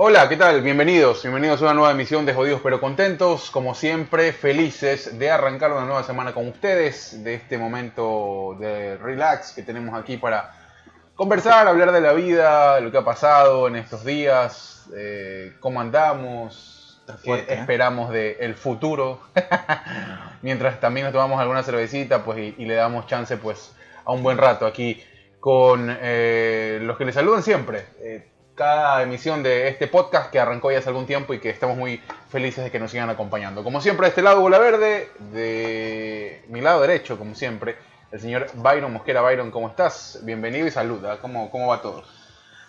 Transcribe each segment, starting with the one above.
Hola, ¿qué tal? Bienvenidos, bienvenidos a una nueva emisión de Jodidos pero Contentos. Como siempre, felices de arrancar una nueva semana con ustedes, de este momento de relax que tenemos aquí para conversar, hablar de la vida, de lo que ha pasado en estos días, eh, cómo andamos, fuerte, qué ¿eh? esperamos del futuro. Mientras también nos tomamos alguna cervecita pues, y, y le damos chance pues, a un buen rato aquí con eh, los que les saludan siempre. Cada emisión de este podcast que arrancó ya hace algún tiempo y que estamos muy felices de que nos sigan acompañando. Como siempre, de este lado Bola Verde, de mi lado derecho, como siempre, el señor Byron Mosquera. Byron, ¿cómo estás? Bienvenido y saluda. ¿Cómo, cómo va todo?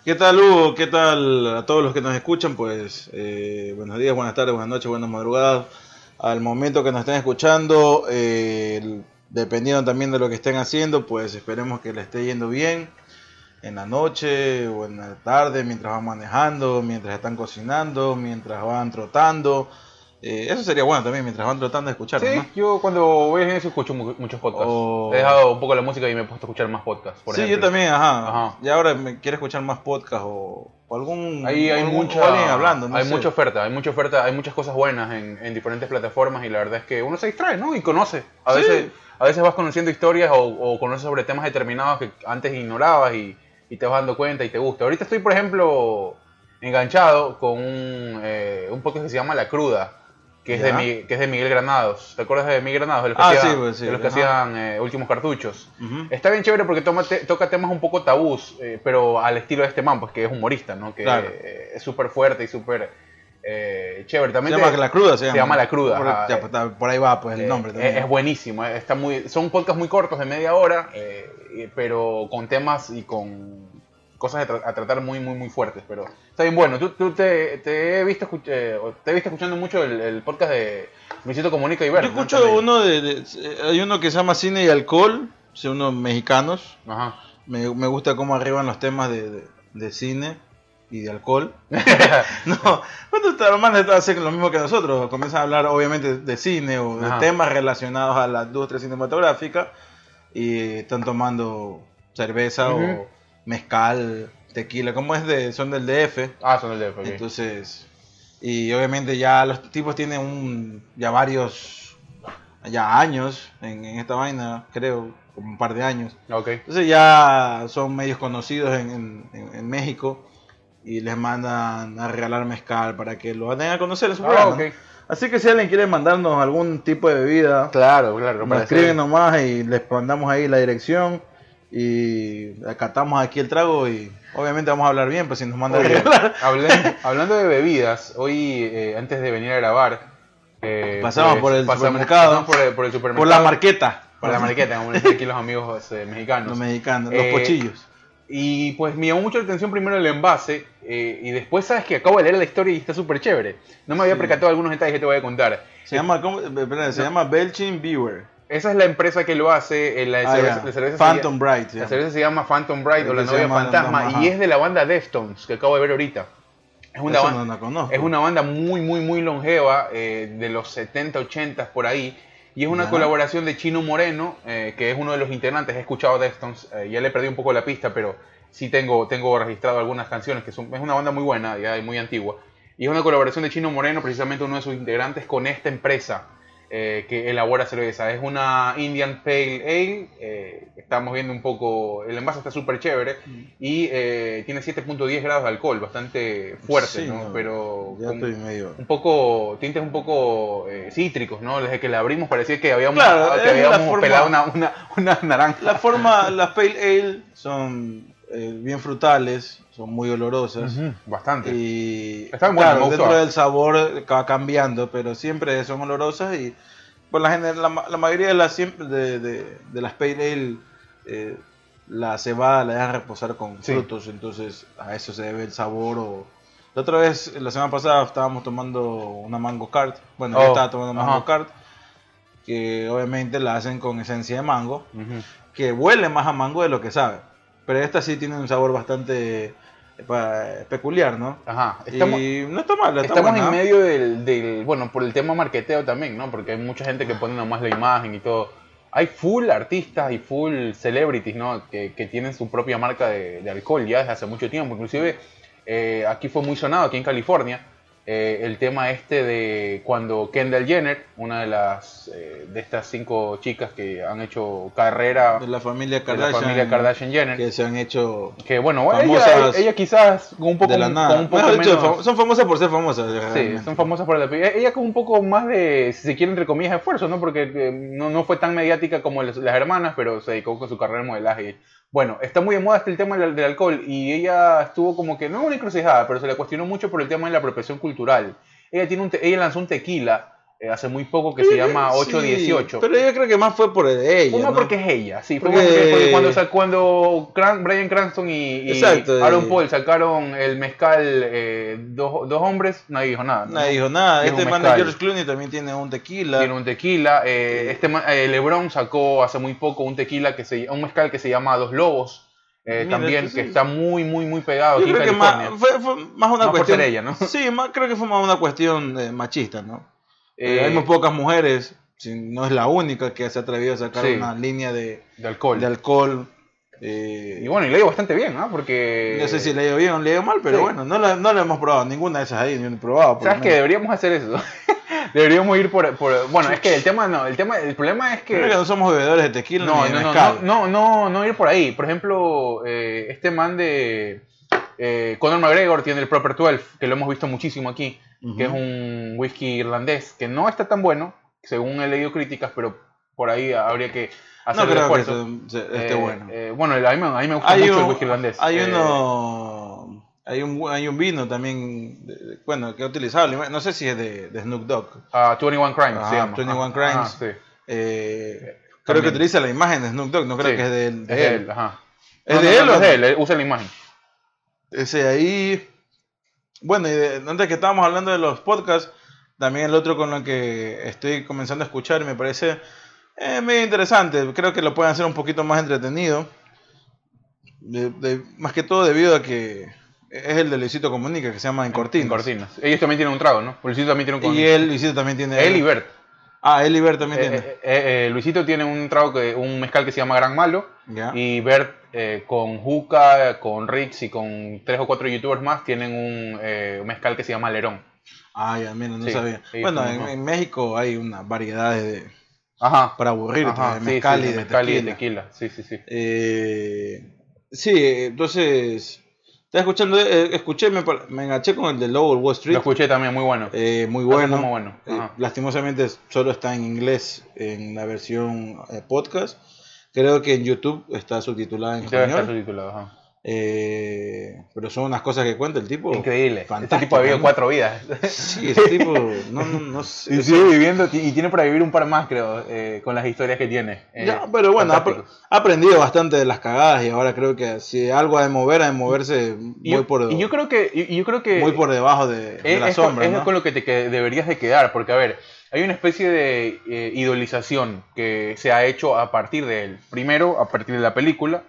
¿Qué tal, Hugo? ¿Qué tal a todos los que nos escuchan? Pues eh, buenos días, buenas tardes, buenas noches, buenas madrugadas. Al momento que nos estén escuchando, eh, dependiendo también de lo que estén haciendo, pues esperemos que le esté yendo bien en la noche o en la tarde, mientras van manejando, mientras están cocinando, mientras van trotando. Eh, eso sería bueno también, mientras van trotando, escuchar, Sí, ¿no? yo cuando voy al gimnasio escucho mu- muchos podcasts. Oh. He dejado un poco la música y me he puesto a escuchar más podcasts. Por sí, ejemplo. yo también, ajá. Ajá. Y ahora me quiero escuchar más podcast o, o algún Ahí hay algún- mucha, alguien hablando, no hay sé. mucha oferta, hay mucha oferta, hay muchas cosas buenas en, en diferentes plataformas y la verdad es que uno se distrae, ¿no? Y conoce. A Sí. veces, a veces vas conociendo historias o, o conoces sobre temas determinados que antes ignorabas y, y te vas dando cuenta y te gusta. Ahorita estoy, por ejemplo, enganchado con un, eh, un podcast que se llama La Cruda, que es, de. Mi- que es de Miguel Granados. ¿Te acuerdas de Miguel Granados? De los que, Ah, hacía- sí, pues, sí, de los que hacían eh, últimos cartuchos. Está bien chévere porque toma te- toca temas un poco tabús, eh, pero al estilo de este man, pues que es humorista, ¿no? Que Claro. es súper fuerte y súper eh, chévere. Se También llama te- La Cruda, se llama. llama La Cruda, Por, ajá. ya, está- por ahí va, pues, el eh, nombre es, también. es buenísimo, eh, está muy, son podcasts muy cortos de media hora, eh, pero con temas y con cosas a, tra- a tratar muy, muy, muy fuertes. Pero está bien bueno. Tú, tú te, te he visto eh, te he visto escuchando mucho el, el podcast de Luisito Comunica y Yo Verde. ¿no? escucho También. uno de, de- Hay uno que se llama Cine y Alcohol, son unos mexicanos. Ajá. Me, me gusta cómo arriban los temas de, de- de cine y de alcohol. no, bueno, estos hermanos hacen lo mismo que nosotros. Comienzan a hablar, obviamente, de cine o de Ajá. temas relacionados a la industria cinematográfica. Y están tomando cerveza o mezcal, tequila. ¿Cómo es de.? Son del DF. ah, son el DF, ok. Entonces, y obviamente ya los tipos tienen un, ya varios, ya años en, en esta vaina, creo, como un par de años. Ok. Entonces ya son medios conocidos en, en- en- en México y les mandan a regalar mezcal para que lo den a conocer su Ah, programa. Así que si alguien quiere mandarnos algún tipo de bebida, Claro, claro. nos escriben nomás y les mandamos ahí la dirección y acatamos aquí el trago y obviamente vamos a hablar bien, pues si nos mandan a Oye, regalar. hablen- hablando de bebidas, hoy eh, antes de venir a grabar, eh, Pasamos por el pasamos- supermercado. pasamos por el, por el supermercado. Por la marqueta. Por la marqueta, como dicen aquí los amigos eh, mexicanos. Los mexicanos, Eh, los pochillos. Y pues me llamó mucho la atención primero el envase eh, y después sabes que acabo de leer la historia y está súper chévere. No me había Sí. percatado de algunos detalles que te voy a contar. Se llama, ¿cómo? Espera, se no. llama Belchin Beer. Esa es la empresa que lo hace. eh, La Ah, cerveza, la cerveza se Phantom llama- Bright. se La cerveza se llama Phantom Bright o la se novia la fantasma y es de la banda Deftones que acabo de ver ahorita. Es una, Eso banda, no la es una banda muy, muy, muy longeva, eh, de los 70, 80 por ahí. Y es una colaboración de Chino Moreno, eh, que es uno de los integrantes. He escuchado Deftones, eh, ya le perdí un poco la pista, pero sí tengo, tengo registrado algunas canciones, que son, es una banda muy buena, ya y muy antigua. Y es una colaboración de Chino Moreno, precisamente uno de sus integrantes, con esta empresa eh, que elabora cerveza. Es una Indian Pale Ale. eh, estamos viendo un poco. El envase está súper chévere. Y eh, tiene 7.10 grados de alcohol, bastante fuerte, Sí, ¿no? no, Pero Ya con estoy medio. un poco. tintes un poco eh, cítricos, ¿no? Desde que la abrimos parecía que habíamos, Claro, que habíamos forma- pelado una, una, una naranja. La forma, las Pale Ale son eh, bien frutales, son muy olorosas. Ujú, Bastante. Y Estaban buenas, claro, dentro del sabor va cambiando, pero siempre son olorosas y por la, la, la mayoría de las siempre de, de- de las pale ale eh, la cebada la dejan reposar con Sí. frutos, entonces a eso se debe el sabor o la otra vez la semana pasada estábamos tomando una mango cart, bueno yo Oh, estaba tomando mango cart que obviamente la hacen con esencia de mango, Ujú. que huele más a mango de lo que sabe, pero esta sí tiene un sabor bastante peculiar, ¿no? Ajá. Estamos, y no está mal, está estamos buena. en medio del, del- Bueno, por el tema marqueteo también, ¿no? Porque hay mucha gente que pone nomás la imagen y todo. Hay full artistas y full celebrities, ¿no? Que, que tienen su propia marca de, de alcohol ya desde hace mucho tiempo. Inclusive eh, aquí fue muy sonado, aquí en California, eh, el tema este de cuando Kendall Jenner, una de las eh, de estas cinco chicas que han hecho carrera De la familia Kardashian. la familia Kardashian Jenner, Que se han hecho que bueno, ella, famosas ella quizás con un poco, de la con nada. un poco menos- fam- son famosas por ser famosas. Sí, son famosas por el apellido. Ella con un poco más de, si se quiere, entre comillas, esfuerzo, ¿no? Porque eh, no, no fue tan mediática como las, las hermanas, pero se dedicó con su carrera de modelaje. Bueno, está muy de moda este el tema del, del alcohol y ella estuvo como que, no una encrucijada, pero se le cuestionó mucho por el tema de la apropiación cultural. Ella, tiene un ella lanzó un tequila eh, hace muy poco que se llama Sí, 818. pero yo creo que más fue por ella. Uno ¿no? porque es ella, sí. Fue Porque- cuando, cuando Cran- Brian Cranston y, y Exacto, Aaron Paul sacaron el mezcal eh, dos, dos hombres, nadie dijo nada. ¿no? Nadie dijo nada. Dijo Este man de. George Clooney también tiene un tequila. Tiene un tequila. eh, este ma- eh, LeBron sacó hace muy poco un tequila que se, un mezcal que se llama Dos Lobos. Eh, también que está muy muy muy pegado Yo aquí en creo que más, fue, fue más una Más por cuestión. ser ella, ¿no? Sí, más, creo que fue más una cuestión eh, machista, ¿no? Eh, hay muy pocas mujeres, si no es la única que se ha atrevido a sacar Sí. una línea de, de alcohol. de alcohol. Y bueno, y le bastante bien, ¿no? Porque no sé si le bien o le dio mal, pero Sí. bueno, no la, no la hemos probado, ninguna de esas ahí, ni he probado. sabes que deberíamos hacer eso. deberíamos ir por, por bueno, es que el tema no, el tema el problema es que Creo que no somos bebedores de tequila No, ni no, no, no, no, no, no ir por ahí. Por ejemplo, eh, este man de eh, Conor McGregor tiene el Proper 12, que lo hemos visto muchísimo aquí, que es un whisky irlandés, que no está tan bueno, según he leído críticas, pero por ahí habría que hacer No el creo que esfuerzo. se- se- esté Eh, bueno. eh, bueno, a mí, me- a mí me gusta hay mucho un, el whisky irlandés. Hay Eh, uno. Hay un, hay un vino también, de- de- bueno, que he utilizado, no sé si es de, de Snoop Dogg. ah, 21 Crimes, Ah, se llama. 21 Ajá, Crimes. ajá, sí. Eh, creo que utiliza la imagen de Snoop Dogg, no creo Sí, que es de él. Es de él, ajá. ¿Es No, de no, él no, o es de él, usa la imagen. Ese ahí. Bueno, y de- antes que estábamos hablando de los podcasts, también el otro con lo que estoy comenzando a escuchar me parece eh, medio interesante. Creo que lo pueden hacer un poquito más entretenido. De- más que todo debido a que es el de Luisito Comunica, que se llama En Cortinas. En cortinas. Ellos también tienen un trago, ¿no? Luisito también tiene un Y él, Luisito también tiene. Él y Bert. Ah, él y Bert también Eh, tiene. eh, eh, eh, Luisito tiene un trago que un mezcal que se llama Gran Malo y Bert eh, con Juca, con Rix y con tres o cuatro youtubers más tienen un mezcal que se llama Lerón. Ah, ya, mira, no Sí, sabía. sí, bueno, en, México hay una variedad de. Ajá. para aburrirte, Ajá, de mezcal sí, y de mezcal y de tequila. Sí, sí, sí. Sí, entonces, estaba escuchando, eh, escuché, me, me enganché con el de Lower Wall Lo Street. escuché también, muy bueno. eh, muy Está bueno. muy bueno. Eh, lastimosamente solo está en inglés en la versión eh, podcast. Creo que en YouTube está subtitulada en español. subtitulado. Ajá. Eh, pero son unas cosas que cuenta el tipo. Increíble. Este fantástico, tipo ha vivido cuatro vidas. Sí, ese tipo, no, no, no sé. Y sigue viviendo y tiene para vivir un par más, creo, eh, con las historias que tiene. Eh, Ya, pero bueno, ha, aprendido bastante de las cagadas y ahora creo que si algo ha de mover, ha de moverse Y muy por, y yo creo que, y- y yo creo que muy por debajo de, de es, la es sombra. es ¿no? con lo que te que deberías de quedar, porque a ver, hay una especie de eh, idolización que se ha hecho a partir de él. Primero, a partir de la película.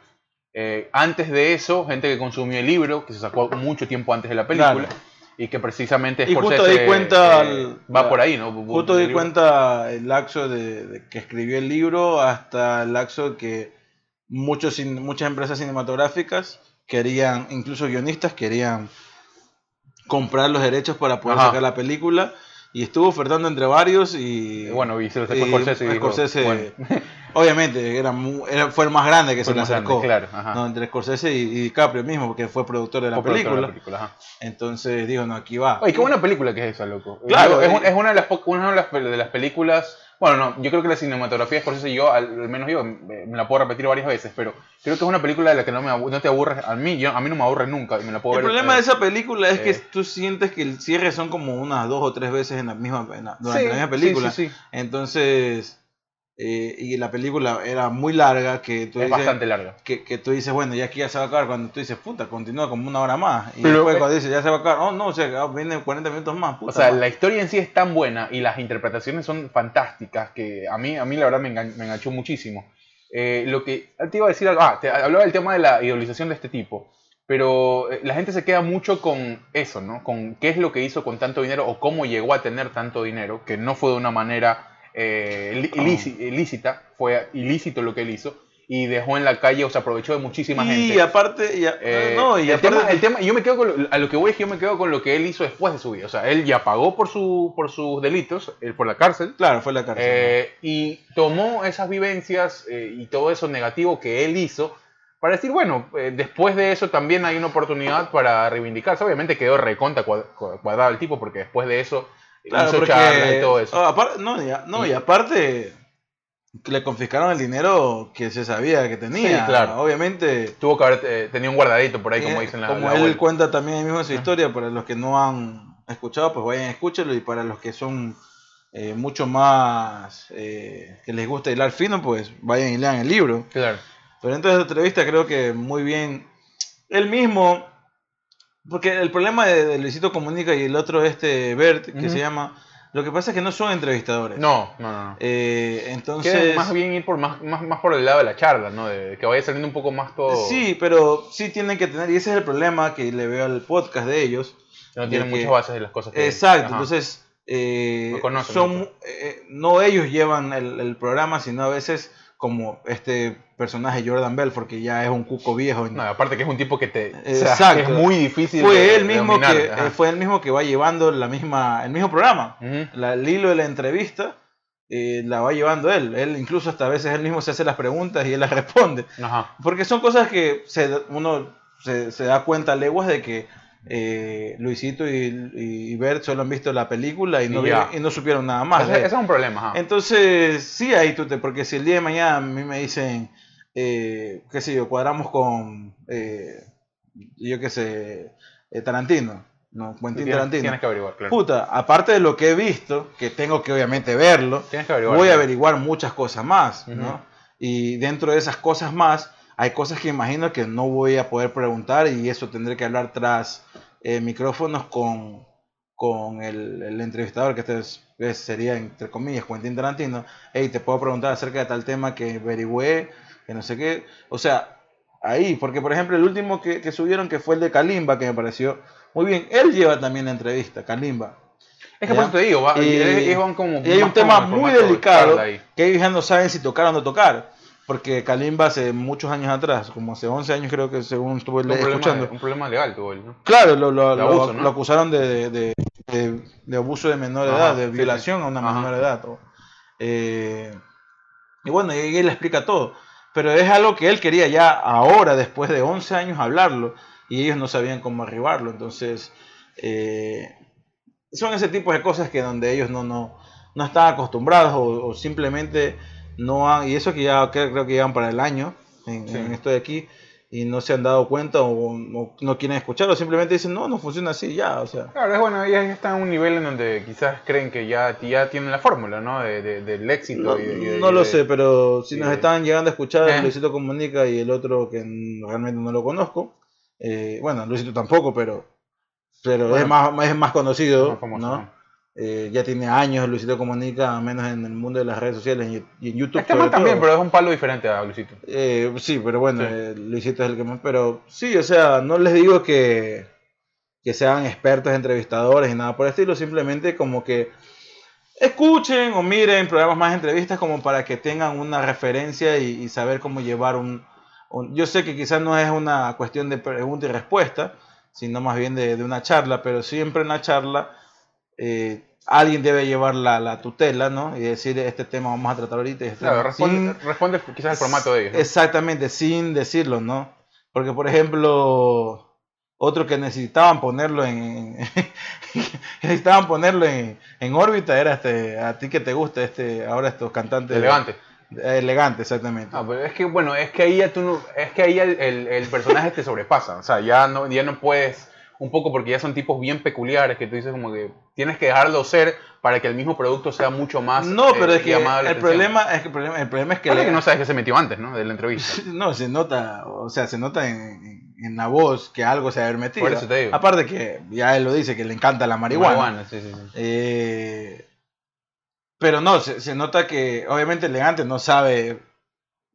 Eh, antes de eso, gente que consumió el libro, que se sacó mucho tiempo antes de la película. Claro. Y que precisamente Y justo Scorsese, di cuenta eh, el- va por ahí, ¿no? Justo di cuenta el laxo de, de que escribió el libro hasta el laxo que muchos, muchas empresas cinematográficas querían, incluso guionistas, querían comprar los derechos para poder Ajá. sacar la película y estuvo ofertando entre varios y bueno, y se lo sacó y Scorsese y dijo, Scorsese, bueno, obviamente era, mu- era- fue el más grande que fue se le grande, acercó claro, ajá. no, entre Scorsese y, y DiCaprio mismo porque fue productor de la Fue de película la película, ajá. entonces dijo no aquí va Oye, qué buena película que es esa, loco. Claro, Digo, es, eh. un- es una, de las, po- una de las, pe- de las películas. Bueno, no, yo creo que la cinematografía es por eso yo, al, al menos yo, me, la puedo repetir varias veces, pero creo que es una película de la que no, me, no te aburres. A mí, yo, a mí no me aburre nunca y me la puedo El ver. problema eh, de esa película es que eh. tú sientes que el cierre son como unas dos o tres veces en la misma, en la- durante sí, la misma sí, película. Sí, sí, Entonces, eh, y la película era muy larga que tú Es dices, bastante larga. que, que tú dices, bueno, ya aquí ya se va a acabar. Cuando tú dices, puta, continúa como una hora más. Y Pero, después cuando dices, ya se va a acabar, oh no, o sea, ah, viene 40 minutos más. O sea, la historia en sí es tan buena y las interpretaciones son fantásticas que a mí, a mí la verdad me, engan- me enganchó muchísimo. Eh, lo que te iba a decir algo, ah, te hablaba del tema de la idolización de este tipo, pero eh, la gente se queda mucho con eso, ¿no? Con qué es lo que hizo con tanto dinero o cómo llegó a tener tanto dinero, que no fue de una manera eh, li- ilíci- ilícita, fue ilícito lo que él hizo. y dejó en la calle, o se aprovechó de muchísima y gente. aparte, y a- Eh, no, y el, aparte- tema, el tema, yo me quedo con lo- a lo que voy es que yo me quedo con lo que él hizo después de su vida. O sea, él ya pagó por su por sus delitos, eh, por la cárcel, claro, fue la cárcel. eh, y tomó esas vivencias eh, y todo eso negativo que él hizo para decir, bueno, eh, después de eso también hay una oportunidad para reivindicarse. Obviamente quedó reconta cuad- cuadrado el tipo porque después de eso Claro, porque y todo eso. ah, apar- no, y, no, y aparte le confiscaron el dinero que se sabía que tenía. Sí, claro. Obviamente, Tuvo que haber eh, tenido un guardadito por ahí, como eh, dicen la, como la él cuenta también ahí mismo su historia, para los que no han escuchado, pues vayan a escúchenlo. Y para los que son eh, mucho más eh, que les gusta hilar fino, pues vayan y lean el libro. Claro. Pero entonces la entrevista creo que muy bien. Él mismo, porque el problema de, de Luisito Comunica y el otro este Bert, que se llama, lo que pasa es que no son entrevistadores. No, no, no. Eh, Quieren entonces, más bien ir por más, más, más por el lado de la charla, ¿no? De, que vaya saliendo un poco más todo. sí, pero sí tienen que tener, y ese es el problema que le veo al podcast de ellos. no tienen que- muchas bases de las cosas que. Exacto, Ajá. entonces eh, No son eh, no ellos llevan el, el programa, sino a veces como este personaje Jordan Belfort, que ya es un cuco viejo. No, aparte que es un tipo que te. o sea, Exacto. que es muy difícil. fue de- él de mismo dominar, que ajá. eh, fue él mismo que va llevando la misma el mismo programa la, el hilo de la entrevista eh, la va llevando él él incluso hasta a veces él mismo se hace las preguntas y él las responde Ajá. porque son cosas que se, uno se, se da cuenta leguas de que eh, Luisito y, y Bert solo han visto la película y no, Y no supieron nada más ese, ese es un problema, ajá. entonces, sí, ahí tú te. Porque si el día de mañana a mí me dicen, eh, qué sé yo, cuadramos con, eh, yo qué sé, eh, Tarantino, ¿no? Quentin tienes, Tarantino. tienes que averiguar, claro. Puta, aparte de lo que he visto, que tengo que obviamente verlo, Tienes que averiguar. voy a averiguar muchas cosas más, Ujú. ¿no? Y dentro de esas cosas más, hay cosas que imagino que no voy a poder preguntar y eso tendré que hablar tras eh, micrófonos con, con el, el entrevistador, que este es- es- sería, entre comillas, Quentin Tarantino. Hey, te puedo preguntar acerca de tal tema que averigüé, que no sé qué. O sea, ahí, porque por ejemplo, el último que, que subieron, que fue el de Kalimba, que me pareció muy bien, él lleva también la entrevista, Kalimba. Es que por eso te digo, va, Y- ellos van como. Y hay un tema muy de delicado ahí. que ellos ya no saben si tocar o no tocar. Porque Kalimba hace muchos años atrás, como hace 11 años creo que según estuve problema, escuchando. un problema legal tuvo él, ¿no? Claro, lo, lo- De lo- abuso, ¿no? lo acusaron de, de- de- de abuso de menor Ajá, edad, de sí, violación sí. a una Ajá. menor edad. o- eh, y bueno, y él le explica todo. Pero es algo que él quería ya ahora, después de 11 años, hablarlo. Y ellos no sabían cómo arribarlo. Entonces, eh, son ese tipo de cosas que donde ellos no, no, no están acostumbrados o, o simplemente no han... Y eso que ya creo, que llevan para el año en, Sí. en esto de aquí y no se han dado cuenta o, o no quieren escucharlo, simplemente dicen, no, no funciona así, ya, o sea. Claro, es bueno, ellos ya están en un nivel en donde quizás creen que ya, ya tienen la fórmula, ¿no? De, de- del éxito. No, y de- no lo sé, pero si nos están llegando a escuchar, Eh. Luisito Comunica y el otro que realmente no lo conozco, eh, bueno, Luisito tampoco, pero, pero Bueno. es, más, es más conocido, Más famoso, ¿no? ¿no? Eh, ya tiene años Luisito Comunica, al menos en el mundo de las redes sociales y, en YouTube. Este man también, todo. pero es un palo diferente a Luisito. Eh, sí, pero bueno, Sí. eh, Luisito es el que más. Pero sí, o sea, no les digo que, que sean expertos entrevistadores y nada por el estilo, simplemente como que escuchen o miren programas más de entrevistas como para que tengan una referencia y, y saber cómo llevar un, un- Yo sé que quizás no es una cuestión de pregunta y respuesta, sino más bien de, de una charla, pero siempre en la charla eh, alguien debe llevar la, la tutela, ¿no? Y decir, este tema vamos a tratar ahorita. este Claro, tema", responde, sin- responde quizás el formato de ellos. ¿no? Exactamente, sin decirlo, ¿no? Porque, por ejemplo, otro que necesitaban ponerlo en, necesitaban ponerlo en, en órbita era este, a ti que te gusta este, ahora estos cantantes. Elegante. Elegante, exactamente. Ah, pero es que bueno, es que ahí ya tú no, es que ahí el, el- el personaje te sobrepasa, o sea, ya no, ya no puedes, un poco porque ya son tipos bien peculiares que tú dices como que tienes que dejarlo ser para que el mismo producto sea mucho más no, eh, pero es que el atención. problema, es que el problema, el problema es que, Claro le- que no sabes que se metió antes, ¿no? De la entrevista. No, se nota, o sea, se nota en, en- en la voz que algo se ha haber metido. Por eso te digo. Aparte que ya él lo dice, que le encanta la marihuana. sí, sí, sí. Eh, pero no, se, se nota que obviamente elegante no sabe,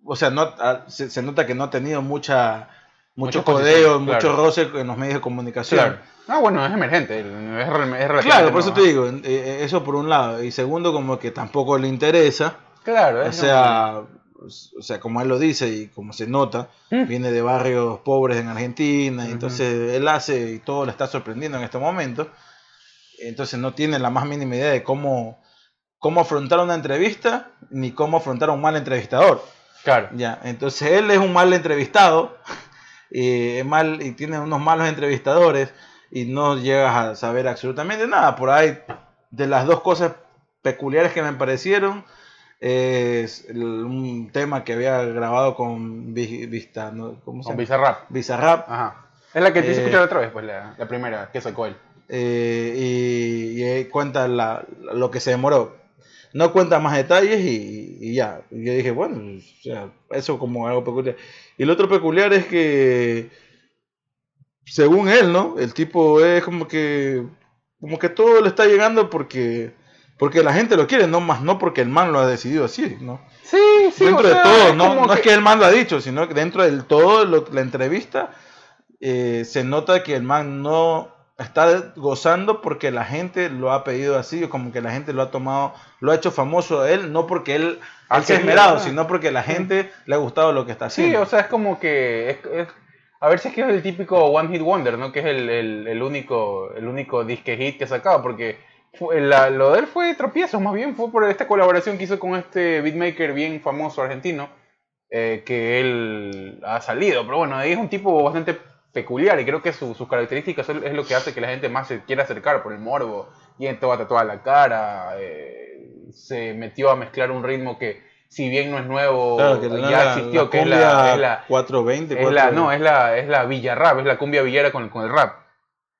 o sea, no, ah, se, se nota que no ha tenido mucha mucho codeo, mucho claro. roce en los medios de comunicación. Claro. Ah, bueno, es emergente, es, es Claro, por eso te digo, eh, eso por un lado. Y segundo, como que tampoco le interesa. Claro, O es sea, o sea, como él lo dice y como se nota, Mm. viene de barrios pobres en Argentina, y entonces él hace y todo le está sorprendiendo en este momento. Entonces no tiene la más mínima idea de cómo, cómo afrontar una entrevista ni cómo afrontar a un mal entrevistador. Claro. Ya, entonces él es un mal entrevistado y, es mal, y tiene unos malos entrevistadores y no llegas a saber absolutamente nada. Por ahí, de las dos cosas peculiares que me parecieron, es un tema que había grabado con Vi- Vista, ¿no? ¿cómo se Con llama? Bizarrap. Bizarrap. Ajá. Es la que te hice Eh, escuchar otra vez, pues la, la primera que sacó él. eh, y, y cuenta la- lo que se demoró. No cuenta más detalles y, y ya. Y yo dije, bueno, o sea, eso como algo peculiar. Y lo otro peculiar es que, según él, ¿no? El tipo es como que, como que todo le está llegando porque, porque la gente lo quiere, no más no porque el man lo ha decidido así, ¿no? Sí, sí, dentro o de sea, todo, es no, no es que el man lo ha dicho, sino que dentro del todo lo- la entrevista eh, se nota que el man no está gozando porque la gente lo ha pedido así, como que la gente lo ha tomado, lo ha hecho famoso a él, no porque él, Ha se ha esmerado, ¿no? sino porque la gente le ha gustado lo que está Sí, haciendo. o sea, es como que. Es, es- a ver si es que es el típico One Hit Wonder, ¿no? Que es el, el, el único el único disque hit que ha sacado, porque fue- la- lo de él fue tropiezo, más bien fue por esta colaboración que hizo con este beatmaker bien famoso argentino, eh, que él ha salido. Pero bueno, ahí es un tipo bastante peculiar y creo que su- sus características es lo que hace que la gente más se quiera acercar por el morbo. Y en toda tatuada la cara, eh, se metió a mezclar un ritmo que, si bien no es nuevo, Claro, que ya la- existió, la que es la, es la, 420, es la- 420. no, es la, es la villa rap, es la cumbia villera con, con el rap.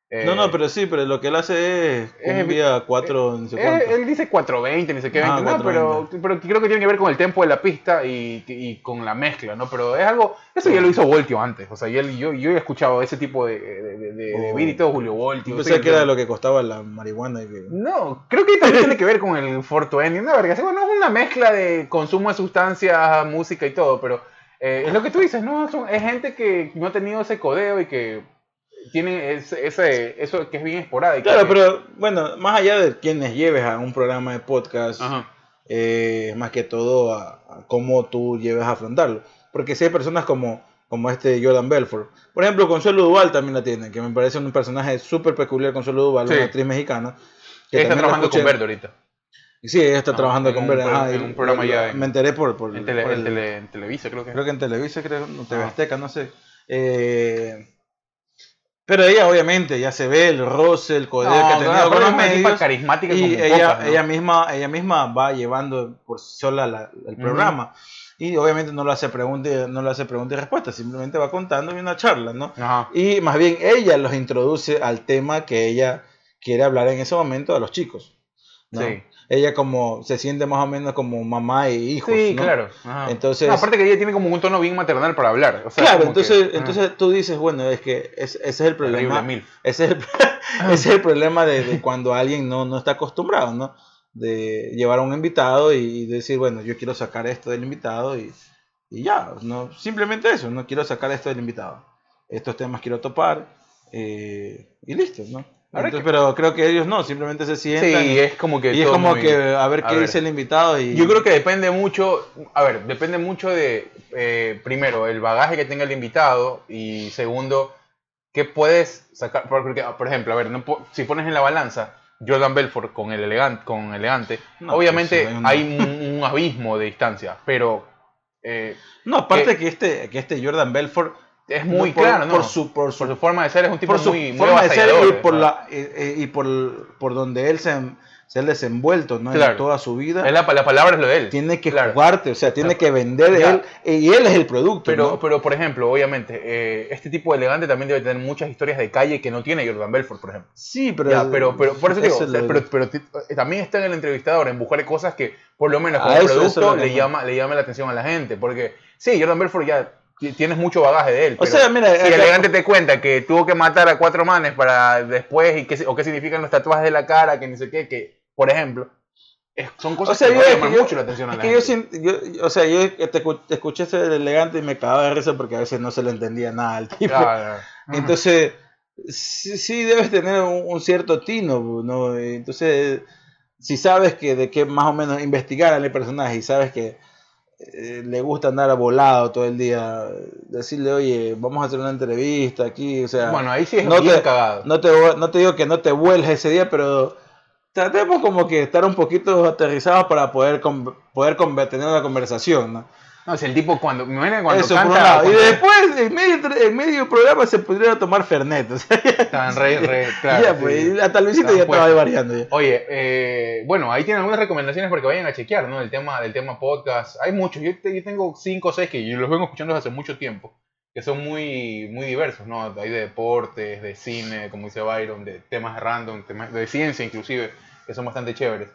Eh, No, no, pero sí, pero lo que él hace es es- cumbia 4, no sé eh, cuánto. él dice 420, ni sé qué, Ah, 20, no, 420. pero, pero creo que tiene que ver con el tempo de la pista y, y con la mezcla, ¿no? Pero es algo, eso ya lo hizo Voltio antes, o sea, yo, yo he escuchado ese tipo de, de, de, Oh. beat y todo, Julio Voltio. Yo pensé que era lo que costaba la marihuana y que... No, creo que también tiene que ver con el 420, una verga. Bueno, es una mezcla de consumo de sustancias, música y todo, pero eh, es lo que tú dices, ¿no? Son- es gente que no ha tenido ese codeo y que tiene ese, ese- eso que es bien esporádico. Claro, que- pero bueno, más allá de quienes lleves a un programa de podcast, eh, más que todo a, a cómo tú lleves a afrontarlo. Porque si hay personas como, como este Jordan Belfort, por ejemplo, Consuelo Duval también la tiene, que me parece un personaje súper peculiar, Consuelo Duval, Sí. una actriz mexicana. Ella está trabajando con Verde ahorita, Sí, ella está Ah, trabajando con Verde. ajá, en un programa ya en- Me enteré por, por, en, tele- por en el- tele- en Televisa creo que creo que en Televisa, creo, no, TV Ah. Azteca, no sé. Eh, pero ella obviamente ya se ve el roce, el codeo que ha tenido con los medios. carismática Y ella, pocas, ¿no? ella misma, ella misma va llevando por sí sola la- el programa. Y obviamente no lo hace pregunta, no lo hace pregunta y respuesta, simplemente va contando y una charla, ¿no? Ajá. Y más bien ella los introduce al tema que ella quiere hablar en ese momento a los chicos. ¿no? Sí. Ella como se siente más o menos como mamá e hijos. Sí, ¿no? claro. Ajá. Entonces- No, aparte que ella tiene como un tono bien maternal para hablar. o sea, claro, como que- entonces, entonces tú dices, bueno, es que es- ese es el problema. mil. Ese es el, ese es el problema de, de cuando alguien no, no está acostumbrado, ¿no? De llevar a un invitado y decir, bueno, yo quiero sacar esto del invitado y, y ya, no, simplemente eso, no quiero sacar esto del invitado. Estos temas quiero topar eh, y listo, ¿no? Entonces, pero creo que ellos no, simplemente se sientan Sí, y, es como que y es como muy- que a ver a qué ver. dice el invitado y Yo creo que depende mucho, a ver, depende mucho de, eh, primero, el bagaje que tenga el invitado y segundo, qué puedes sacar, porque, por ejemplo, a ver, no si pones en la balanza Jordan Belfort con el elegante, con elegante No, obviamente pues, hay una- hay un, un abismo de distancia, pero eh, No, aparte que- que este, que este Jordan Belfort es muy por- claro, ¿no? por su, por su Por su forma de ser es un tipo por su muy, muy forma de ser y por la y por, por donde él se, se ha desenvuelto ¿no? Claro. en toda su vida Es la, la palabra es lo de él. tiene que Claro. jugarte o sea tiene que vender Ya. él y él es el producto Pero, ¿no? pero por ejemplo, obviamente, eh, este tipo de elegante también debe tener muchas historias de calle que no tiene Jordan Belfort, por ejemplo. sí pero Ya, pero, pero por eso digo, es o sea, lo- pero, eh, también está en el entrevistador en buscar cosas que por lo menos como producto le, llama, le llame la atención a la gente. Porque sí, Jordan Belfort ya tienes mucho bagaje de él. O pero sea, mira, si elegante te cuenta que tuvo que matar a cuatro manes para después y qué, o qué significan los tatuajes de la cara, que ni sé qué, que por ejemplo, es- son o cosas sea, que yo, yo- mucho la atención a la gente. yo- o sea, yo te, escu- te escuché ese elegante y me cagaba de risa porque a veces no se le entendía nada al tipo. Claro. Entonces, sí, sí debes tener un, un cierto tino, ¿no? Entonces, si sabes que de qué más o menos investigar al personaje y sabes que eh, le gusta andar volado todo el día, decirle, oye, vamos a hacer una entrevista aquí, o sea, Bueno, ahí sí es no bien te- cagado. no te, no te digo que no te vuelves ese día, pero tratemos como que estar un poquito aterrizados para poder, poder tener una conversación, ¿no? No, si el tipo cuando, me imagino que cuando Eso canta, lado. Y cuando- después, en medio, en medio programa se pudiera tomar Fernet, o sea, Estaban re, re, claro. ya, sí. pues, hasta Luisito ya estaba variando. ya. Oye, eh, bueno, ahí tienen algunas recomendaciones para que vayan a chequear, ¿no? Del tema, del tema podcast. Hay muchos, yo, te- yo tengo cinco o seis que yo los vengo escuchando desde hace mucho tiempo, que son muy, muy diversos, ¿no? Hay de deportes, de cine, como dice Byron, de temas random, temas de ciencia inclusive, que son bastante chéveres.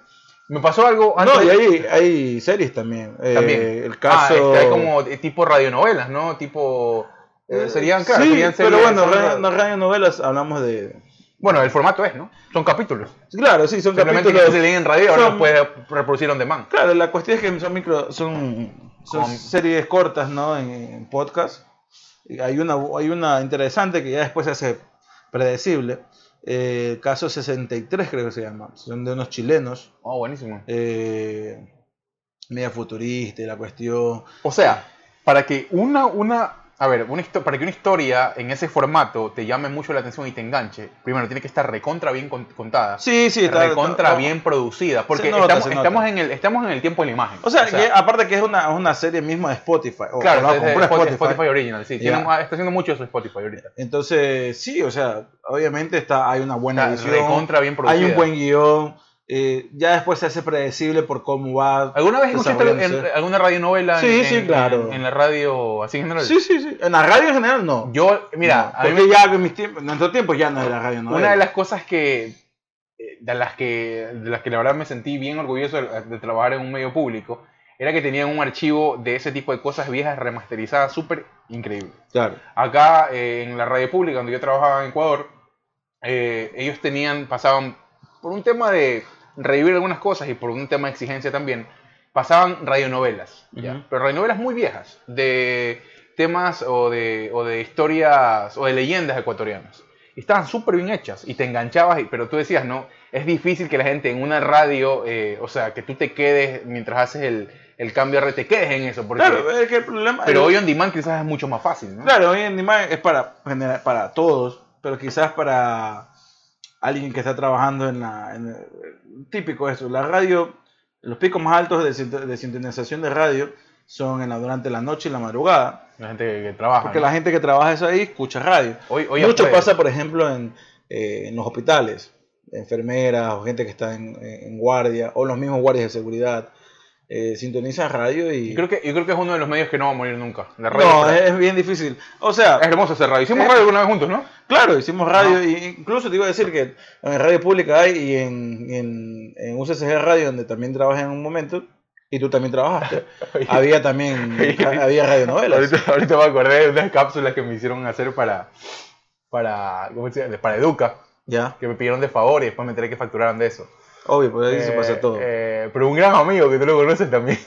Me pasó algo antes No, y hay, hay series también. Eh, También. El caso. Ah, hay como eh, tipo radionovelas, ¿no? Tipo... eh, serían, claro, sí, serían pero series- bueno, son- radio, no, radionovelas hablamos de. Bueno, el formato es, ¿no? Son capítulos. Claro, sí, son Simplemente que capítulos. se leen en radio, ahora son- los puede reproducir on demand. Claro, la cuestión es que son micro, son, son series cortas, ¿no? En, en podcast. Y Hay una, hay una interesante que ya después se hace predecible. Eh, caso 63 creo que se llama. Son de unos chilenos. Oh, buenísimo. Eh, media futurista y la cuestión. O sea, para que una, una, a ver, una para que una historia en ese formato te llame mucho la atención y te enganche, primero tiene que estar recontra bien con- contada, Sí, sí, está. recontra está- bien producida, porque nota, estamos, estamos en el, estamos en el tiempo de la imagen. O sea, que aparte que es una, una serie misma de Spotify. o- claro, o no, es Spotify, Spotify Original, sí, tiene está haciendo mucho eso Spotify ahorita. Entonces, sí, o sea, obviamente está, hay una buena Está edición. recontra bien producida. Hay un buen guion. Eh, ya después se hace predecible por cómo va. ¿Alguna vez escuchaste en, alguna radionovela? Sí, en, sí, en- claro. En, en la radio así en general. Sí, sí, sí. En la radio en general no. Yo, mira, No, a mí ya en mis tiempos, en nuestro tiempo ya no era radio novela. una de las cosas que eh, de las que de las que la verdad me sentí bien orgulloso de, de trabajar en un medio público era que tenían un archivo de ese tipo de cosas viejas remasterizadas súper increíble. Claro. Acá eh, en la radio pública donde yo trabajaba en Ecuador, eh, ellos tenían, pasaban por un tema de revivir algunas cosas y por un tema de exigencia también, pasaban radionovelas, ¿ya? Ujú. pero radionovelas muy viejas, de temas o de, o de historias o de leyendas ecuatorianas. Y estaban súper bien hechas y te enganchabas, y- pero tú decías, no, es difícil que la gente en una radio, eh, o sea, que tú te quedes mientras haces el, el cambio de red, te quedes en eso, porque, Claro, es que el problema. pero el- hoy on demand quizás es mucho más fácil, ¿no? Claro, hoy en día es para, para todos, pero quizás para alguien que está trabajando en la... en típico eso, la radio, los picos más altos de, de sintonización de radio son en la, durante la noche y la madrugada, La gente que, que trabaja. porque ¿no? la gente que trabaja eso ahí escucha radio. Hoy, hoy Mucho pasa, por ejemplo, en, eh, en los hospitales, enfermeras o gente que está en, en guardia, o los mismos guardias de seguridad, eh, sintonizan radio y... Yo creo, que, yo creo que es uno de los medios que no va a morir nunca. La radio no, es, bien difícil. O sea, es hermoso hacer radio. Hicimos radio alguna vez juntos, ¿no? Claro, hicimos radio, y incluso te iba a decir que en radio pública hay y en, en, en UCCG Radio, donde también trabajé en un momento, y tú también trabajaste, había también había radionovelas. Ahorita, ahorita me acordé de unas cápsulas que me hicieron hacer para, para, ¿cómo se llama? para Educa, Ya, que me pidieron de favor y después me enteré que facturaran de eso. Obvio, pues ahí se Eh, pasa todo. eh, pero un gran amigo que tú lo conoces también.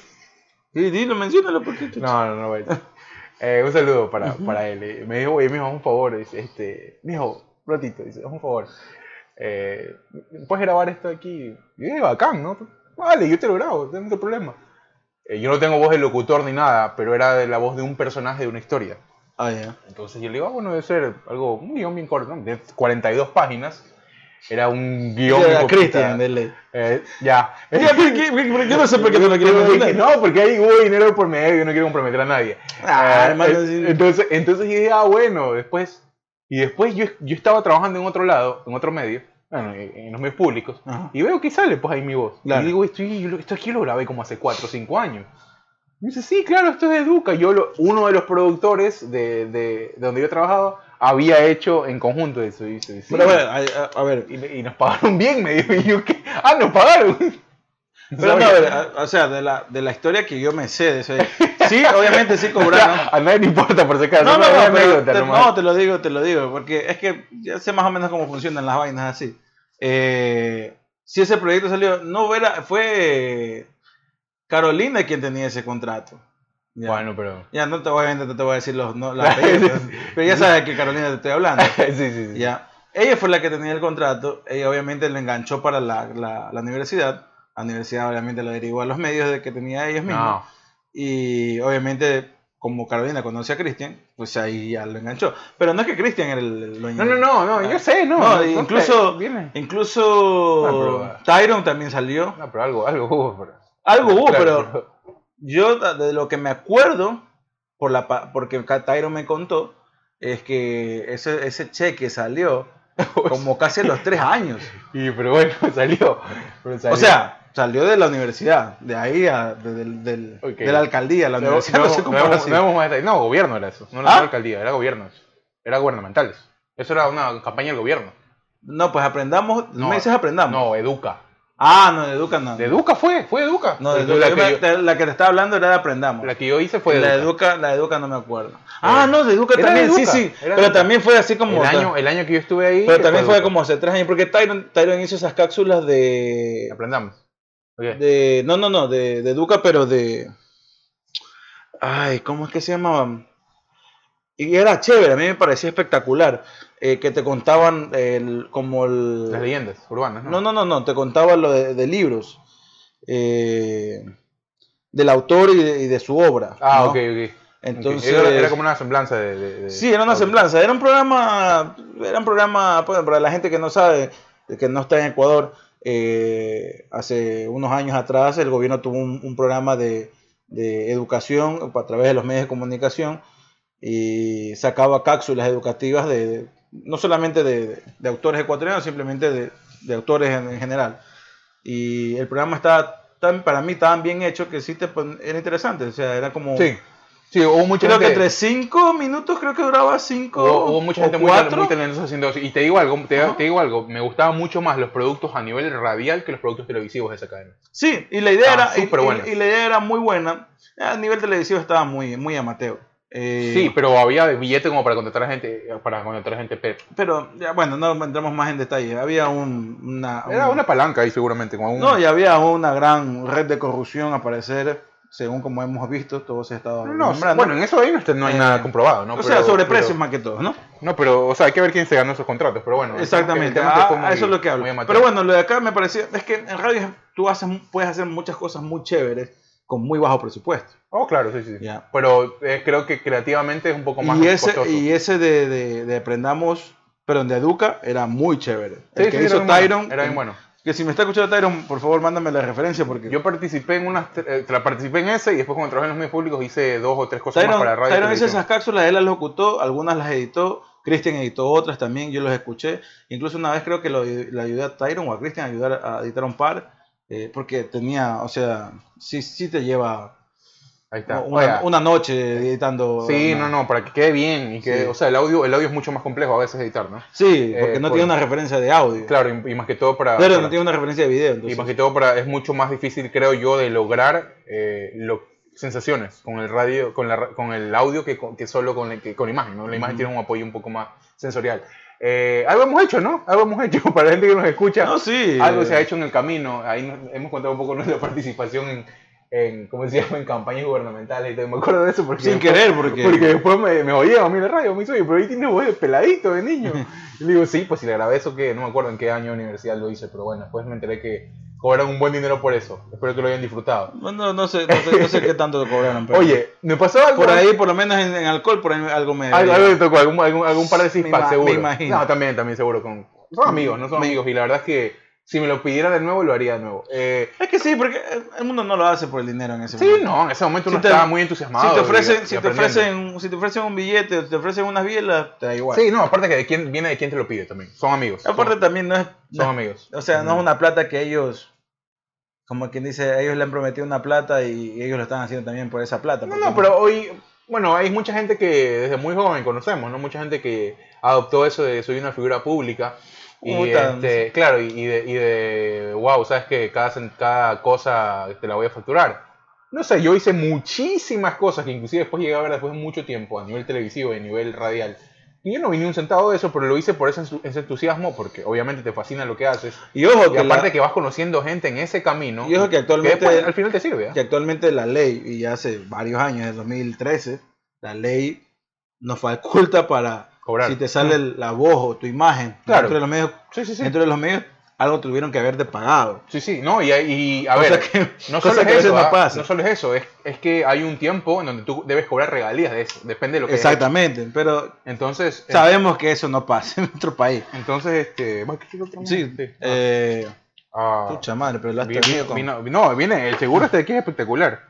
Sí, dilo, menciónalo porque... No, no, no, bueno. Eh, un saludo para, para él. Eh, Me dijo, oye, mijo, un favor. Dice, este, mijo, ratito, dice, un favor. Eh, ¿Puedes grabar esto aquí? Y bacán, ¿no? Vale, yo te lo grabo, no tengo problema. Eh, yo no tengo voz de locutor ni nada, pero era de la voz de un personaje de una historia. Ah, ya. Entonces yo le digo, ah, bueno, debe ser algo, un guion bien corto, ¿no? De 42 páginas. Era un guion. Era hijo de ley. Eh, ya. Ya, pero ¿qué- pero Yo no sé por qué no lo dije, mencionar. No, porque ahí hubo dinero por medio, yo no quiero comprometer a nadie. Ah, Eh, eh, entonces, entonces yo dije, ah, bueno, después. Y después yo, yo estaba trabajando en otro lado, en otro medio, bueno, en, los medios públicos, Ajá. y veo que sale pues ahí mi voz. Claro. Y digo, esto, esto aquí lo grabé como hace 4 o 5 años. Y dice, sí, claro, esto es de Educa. Yo, lo- uno de los productores de, de, de donde yo trabajaba, había hecho en conjunto eso. Y dice, sí. Pero bueno, a, a- a ver, y, nos pagaron bien, me dijo. Y yo, ¿qué? Ah, nos pagaron. pero no, a ver, a- o sea, de la, de la historia que yo me sé de eso. Sí, obviamente sí cobraron. A nadie le importa por si acaso. No, no, una no, pero te, no, te lo digo, te lo digo, porque es que ya sé más o menos cómo funcionan las vainas así. Eh, si ese proyecto salió, no era, fue Carolina quien tenía ese contrato. Ya. Bueno, pero. Ya no te a, no te voy a decir los, no, las apellidos, pero ya sabes que Carolina te estoy hablando. sí, sí, sí. Ya. Ella fue la que tenía el contrato, ella obviamente lo enganchó para la, la, la universidad, la universidad obviamente lo derivó a los medios de que tenía ellos mismos. No. Y obviamente, como Carolina conoce a Cristian, pues ahí ya lo enganchó. Pero no es que Cristian era el, dueño. No, no, no, no, yo sé, no. No, incluso, incluso Ah, pero- Tyron también salió. No, pero algo, algo hubo. Pero... Algo hubo, Claro, pero yo de lo que me acuerdo, por la, porque ca- Tyron me contó, es que ese, ese cheque salió como casi a los tres años. Y, pero bueno, salió. pero salió. O sea, salió de la universidad, de ahí a, de, del- del- Ok. de la alcaldía, la universidad no, no, sé no, cómo no, era no, así. No, gobierno era eso. No, no ¿Ah? era alcaldía, era gobierno. eso. Era gubernamentales. Eso era una campaña del gobierno. No, pues aprendamos, No, me dices aprendamos. No, Educa. Ah, no, de Educa no. De Educa fue, fue Educa. No, de Educa, la, que yo, de- la que te estaba hablando era de aprendamos. la que yo hice fue de la Educa. Educa, la de Educa no me acuerdo. Ah, Eh, no, de Educa de también, sí, Educa, sí. era de Pero Educa. también fue así como. El año, el año que yo estuve ahí. Pero también fue Educa. como hace tres años, porque Tyron, Tyron hizo esas cápsulas de, Aprendamos. De no, no, no, de, de Duca, pero de, ay, ¿cómo es que se llamaban? Y era chévere, a mí me parecía espectacular, eh, que te contaban el, como el, Las leyendas urbanas, ¿no? no, no, no, no, te contaban lo de, de libros, eh, del autor y de, y de su obra. Ah, ¿no? ok, ok. Entonces. Era, era como una semblanza de. Sí, era una semblanza. Era un programa, era un programa, bueno, para la gente que no sabe, que no está en Ecuador, eh, hace unos años atrás el gobierno tuvo un, un programa de, de educación a través de los medios de comunicación y sacaba cápsulas educativas de, no solamente de, de autores ecuatorianos, simplemente de, de autores en, en general. Y el programa estaba tan, para mí tan bien hecho que sí te, era interesante, o sea, era como... Sí. Sí, hubo mucha Creo que gente. entre 5 minutos, creo que duraba 5 Hubo, hubo mucha gente o tal- cuatro. muy talentosa haciendo eso. Y te digo algo, te, te digo algo, me gustaban mucho más los productos a nivel radial que los productos televisivos de esa cadena. Sí, y la idea era y- y la idea era muy buena. A nivel televisivo estaba muy, muy amateur. Eh, Sí, pero había billete como para contratar a gente, para contratar a gente pep. pero ya, bueno, no entramos más en detalle. Había un, una, Era un- una palanca ahí seguramente, como un... no, y había una gran red de corrupción a parecer, según como hemos visto, todo se estaba No, no, nombrando. bueno, en eso ahí no, está- no hay Eh, nada comprobado, ¿no? o sea, Pero- sobre pero- precios más que todo, ¿no? No, pero, o sea, hay que ver quién se ganó esos contratos, pero bueno. el Exactamente, tema es que a, fue muy- eso es lo que hablo. Pero bueno, lo de acá me parecía, es que en radio tú haces, puedes hacer muchas cosas muy chéveres con muy bajo presupuesto. Oh, claro, sí, sí. Ya. Pero eh, creo que creativamente es un poco más Y ese, costoso. y ese de, de, de Aprendamos, perdón, de Educa, era muy chévere. El Sí, que sí, hizo era bien bueno, Tyron, Era bien bueno. que si me está escuchando Tyron, por favor, mándame la referencia porque Yo participé en unas, eh, participé en ese y después cuando trabajé en los medios públicos hice dos o tres cosas Tyron, más para radio. y Tyron hizo esas cápsulas, él las locutó, algunas las editó, Christian editó otras también, yo los escuché. Incluso una vez creo que lo, le ayudé a Tyron o a Christian a ayudar a editar un par, eh, porque tenía, o sea, sí, sí te lleva Ahí está. una, una noche editando. sí, una- no, no, para que quede bien y que, Sí. o sea, el audio, el audio es mucho más complejo a veces editar, ¿no? Sí, porque Eh, no por- tiene una referencia de audio. Claro, y, y más que todo para, para- no tiene una referencia de video. y Entonces. más que todo para es mucho más difícil, creo yo, de lograr eh, lo- sensaciones con el radio, con la con el audio que, que solo con, que con imagen, ¿no? La imagen tiene un apoyo un poco más sensorial. Eh, algo hemos hecho, ¿no? Algo hemos hecho para la gente que nos escucha. No, sí. Algo se ha hecho en el camino. Ahí nos- hemos contado un poco nuestra participación en, en ¿cómo se llama? En campañas gubernamentales y todo. Me acuerdo de eso porque... Sin después- querer, porque. Porque después me, me oía a mí la radio, me oye, pero ahí tiene voz de peladito, de niño. Y le digo, sí, pues si le grabé eso, que no me acuerdo en qué año de universidad lo hice, pero bueno, después me enteré que cobraron un buen dinero por eso. Espero que lo hayan disfrutado. No, no sé, no sé, no sé qué tanto cobraron. Pero Oye, me pasó algo. por ahí, por lo menos en, en alcohol, por ahí algo me. Algo, algo le tocó, algún, algún, algún par de six Me seguro. me imagino. No, también, también seguro. Con... Son amigos, no son Me- amigos. Y la verdad es que si me lo pidiera de nuevo, lo haría de nuevo. Eh, Es que sí, porque el mundo no lo hace por el dinero en ese sí, momento. no, en ese momento Si uno te- estaba muy entusiasmado. Si te ofrecen, y si te ofrecen, si te ofrecen un billete, te ofrecen unas bielas, te da igual. Sí, no, aparte que de quién, viene de quién te lo pide también. Son amigos. Aparte son, también no es, son no amigos. o sea, no es una plata que ellos, como quien dice, ellos le han prometido una plata y ellos lo están haciendo también por esa plata. No, no, pero hoy, bueno, hay mucha gente que desde muy joven conocemos, ¿no? Mucha gente que adoptó eso de soy una figura pública. Y este, claro, y, y de, y de, wow, sabes que cada, cada cosa te la voy a facturar. No sé, yo hice muchísimas cosas que inclusive después llegué a ver después de mucho tiempo a nivel televisivo y a nivel radial. Y yo no vi ni un centavo de eso, pero lo hice por ese, ese entusiasmo, porque obviamente te fascina lo que haces. Y ojo, Y que, aparte la- que vas conociendo gente en ese camino. Y ojo que actualmente- después, al final te sirve. ¿ah? que actualmente la ley, y ya hace varios años, desde 2013, la ley nos faculta para, Cobrar. si te sale el- la voz o tu imagen Claro. dentro de los medios, Sí, sí, sí. dentro de los medios algo tuvieron que haberte pagado. Sí, sí, no, y, y a Cosa ver, que- no cosa solo es que a veces eso, no ¿ah? pasa. no solo es eso, es, es que hay un tiempo en donde tú debes cobrar regalías de eso, depende de lo que Exactamente, pero. Entonces, eh, sabemos que eso no pasa en nuestro país. entonces, este. Sí, Ah, eh, ah, pucha madre, pero la vi- vi- con... vino- no, viene, el seguro este de aquí es espectacular.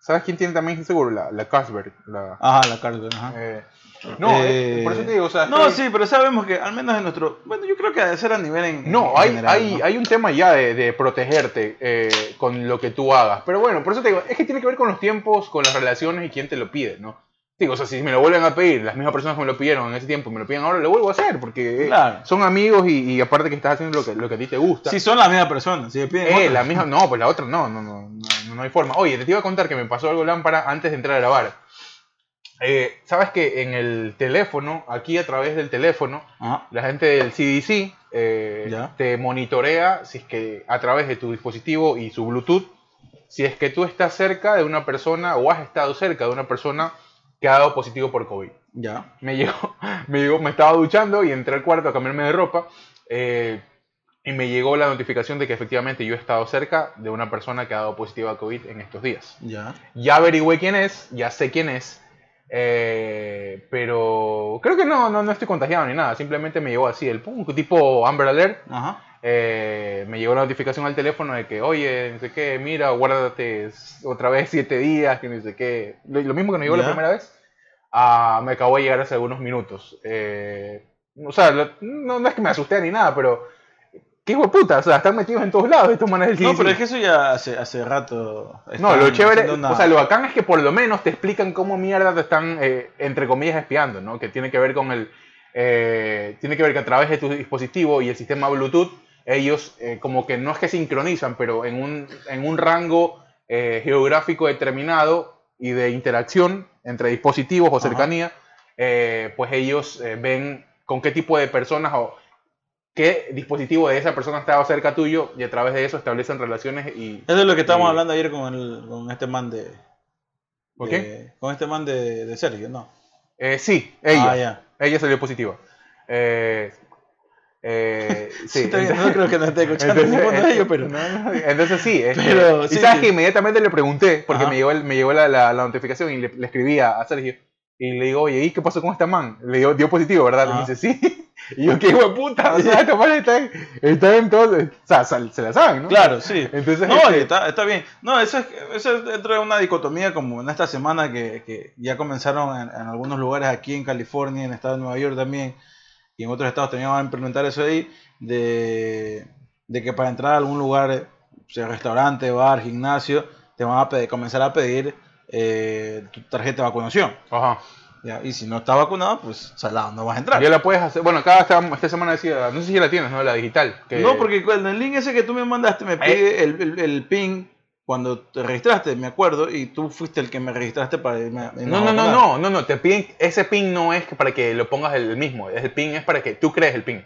¿Sabes quién tiene también seguro? La, la Carlsberg, la, Ajá, la carga, ajá. eh, no, Eh, eh, por eso te digo, o sea, No, sí, pero sabemos que al menos en nuestro... Bueno, yo creo que debe ser a nivel en No, en hay, general, hay, ¿no? hay un tema ya de, de protegerte eh, con lo que tú hagas. Pero bueno, por eso te digo, es que tiene que ver con los tiempos, con las relaciones y quién te lo pide, ¿no? Digo, o sea, si me lo vuelven a pedir, las mismas personas que me lo pidieron en ese tiempo, me lo piden ahora, lo vuelvo a hacer, porque eh, Claro. son amigos y, y aparte que estás haciendo lo que, lo que a ti te gusta. Si son las mismas personas, si me piden Eh, otra. la misma, no, pues la otra no, no, no, no, no hay forma. Oye, te iba a contar que me pasó algo lámpara antes de entrar a grabar. Eh, Sabes que en el teléfono, aquí a través del teléfono, Ajá. la gente del CDC eh, te monitorea si es que a través de tu dispositivo y su Bluetooth, si es que tú estás cerca de una persona o has estado cerca de una persona que ha dado positivo por COVID. Ya. Me llegó, me llegó, me estaba duchando y entré al cuarto a cambiarme de ropa eh, y me llegó la notificación de que efectivamente yo he estado cerca de una persona que ha dado positivo a COVID en estos días. Ya. Ya averigüé quién es, ya sé quién es, eh, pero creo que no, no, no estoy contagiado ni nada, simplemente me llegó así el pum, tipo Amber Alert. Ajá. eh, me llegó la notificación al teléfono de que, oye, no sé qué, mira, guárdate otra vez siete días, que no sé qué. Lo, lo mismo que me llegó Ya. la primera vez, ah, me acabó de llegar hace algunos minutos. Eh, o sea, no, no es que me asusté ni nada, pero qué hijo de puta, o sea, están metidos en todos lados estos manes del No, pero es que eso ya hace, hace rato. No, lo chévere, una- o sea, lo bacán es que por lo menos te explican cómo mierda te están, eh, entre comillas, espiando, ¿no? Que tiene que ver con el, eh, tiene que ver que a través de tu dispositivo y el sistema Bluetooth, ellos eh, como que no es que sincronizan, pero en un, en un rango geográfico determinado y de interacción entre dispositivos o cercanía, pues ellos ven con qué tipo de personas o qué dispositivo de esa persona ha estado cerca tuyo y a través de eso establecen relaciones y... Eso es lo que estábamos y- hablando ayer con, el, con este man de. ¿Por de- Con este man de, de Sergio, ¿no? Eh, sí, ella. Ah, ya. Ella salió positiva. Eh, eh, sí, entonces- no creo que nos esté escuchando entonces- de ellos, pero. no, no, entonces sí. este, Pero, y sí, sabes sí. que inmediatamente le pregunté, porque Ajá. me llegó, el- me llegó la, la- la notificación y le, le escribí a, a Sergio. Y le digo, oye, ¿y qué pasó con esta man? Le dio, dio positivo, ¿verdad? Y me dice, sí. Y yo, qué hijo de puta. O sea, esta man está, en- todo. O sea, se la saben, ¿no? Claro, sí. Entonces, No, este, está, está bien. No, eso es, eso es dentro de una dicotomía como en esta semana que, que ya comenzaron en, en algunos lugares aquí en California, en el estado de Nueva York también, y en otros estados también van a implementar eso ahí, de, de que para entrar a algún lugar, eh, sea restaurante, bar, gimnasio, te van a pedir- comenzar a pedir eh, tu tarjeta de vacunación. Ajá. ¿Ya? Y si no estás vacunado, pues salado, no vas a entrar. Ya la puedes hacer. Bueno, cada esta, semana decía, no sé si la tienes, ¿no? La digital. que- No, porque el link ese que tú me mandaste me pide el, el, el pin cuando te registraste, me acuerdo, y tú fuiste el que me registraste para irme a- No, no, no, no, no, no, te piden, ese pin no es para que lo pongas el mismo, el pin es para que tú crees el pin.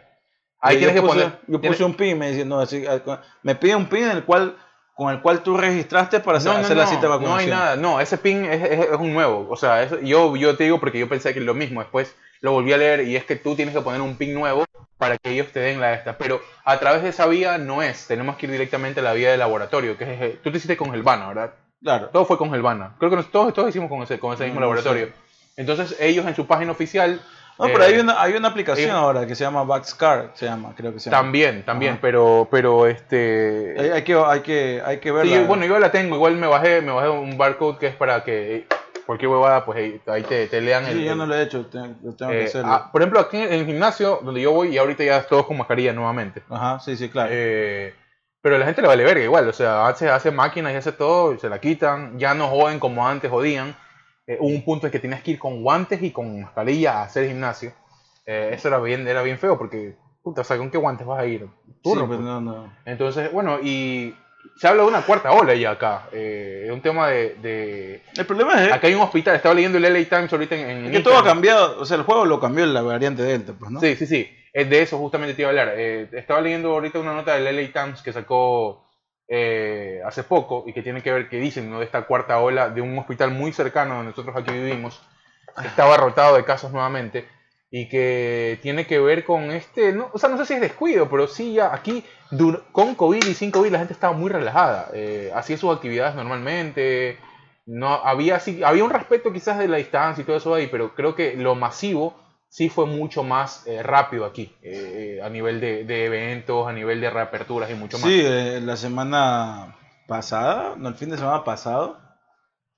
Ahí tienes que puse- poner, Yo puse un pin, me dice, no, así, ah, me pide un pin en el cual, con el cual tú registraste para hacer, no, no, hacer la no, cita de no vacunación. hay nada, no, ese pin es, es- es un nuevo, o sea, eso- yo, yo te digo porque yo pensé que es lo mismo, después lo volví a leer y es que tú tienes que poner un pin nuevo para que ellos te den la esta, pero a través de esa vía no es, tenemos que ir directamente a la vía del laboratorio, que es, tú te hiciste con Helvana, ¿verdad? Claro. Todo fue con Helvana, creo que nos- todos, todos hicimos con ese, con ese mismo No, no laboratorio. sé. Entonces ellos en su página oficial No, pero eh, hay una, hay una aplicación ahora que se llama Vaxcar, se llama, creo que se llama. También, también, Ajá. pero, pero este. Hay, hay que, hay que, hay que sí, verla. yo- bueno, yo la tengo, igual me bajé, me bajé un barcode que es para que eh, cualquier huevada, pues ahí, ahí te, te lean el. Sí, yo el- no lo he hecho, tengo, lo tengo que eh, hacerlo. ah, por ejemplo, aquí en el gimnasio donde yo voy y ahorita ya todos con mascarilla nuevamente. Ajá, sí, sí, claro. Eh, pero a la gente le vale verga igual, o sea, hace, hace máquinas y hace todo, y se la quitan, ya no joden como antes jodían. Eh, un punto en que tenías que ir con guantes y con mascarilla a hacer gimnasio. Eh, eso era bien, era bien feo porque, puta, o sea, ¿con qué guantes vas a ir? Turno, pues pues. no, no. Entonces, bueno, y se habla de una cuarta ola ya acá. Eh, es un tema de, de- El problema es, Acá hay un hospital, estaba leyendo el LA Times ahorita en, en es que todo ha cambiado, o sea, el juego lo cambió la variante Delta, pues, ¿no? Sí, sí, sí. Es de eso justamente te iba a hablar. Eh, estaba leyendo ahorita una nota del LA Times que sacó eh, hace poco y que tiene que ver, que dicen, ¿no? de esta cuarta ola de un hospital muy cercano donde nosotros aquí vivimos. que Estaba rotado de casos nuevamente. y que tiene que ver con este, no, o sea, no sé si es descuido, pero sí ya aquí con COVID y sin COVID la gente estaba muy relajada, eh, hacía sus actividades normalmente, no había así, había un respeto quizás de la distancia y todo eso ahí, pero creo que lo masivo sí fue mucho más eh, rápido aquí, eh, a nivel de, de eventos, a nivel de reaperturas y mucho más. Sí, eh, la semana pasada, no, el fin de semana pasado,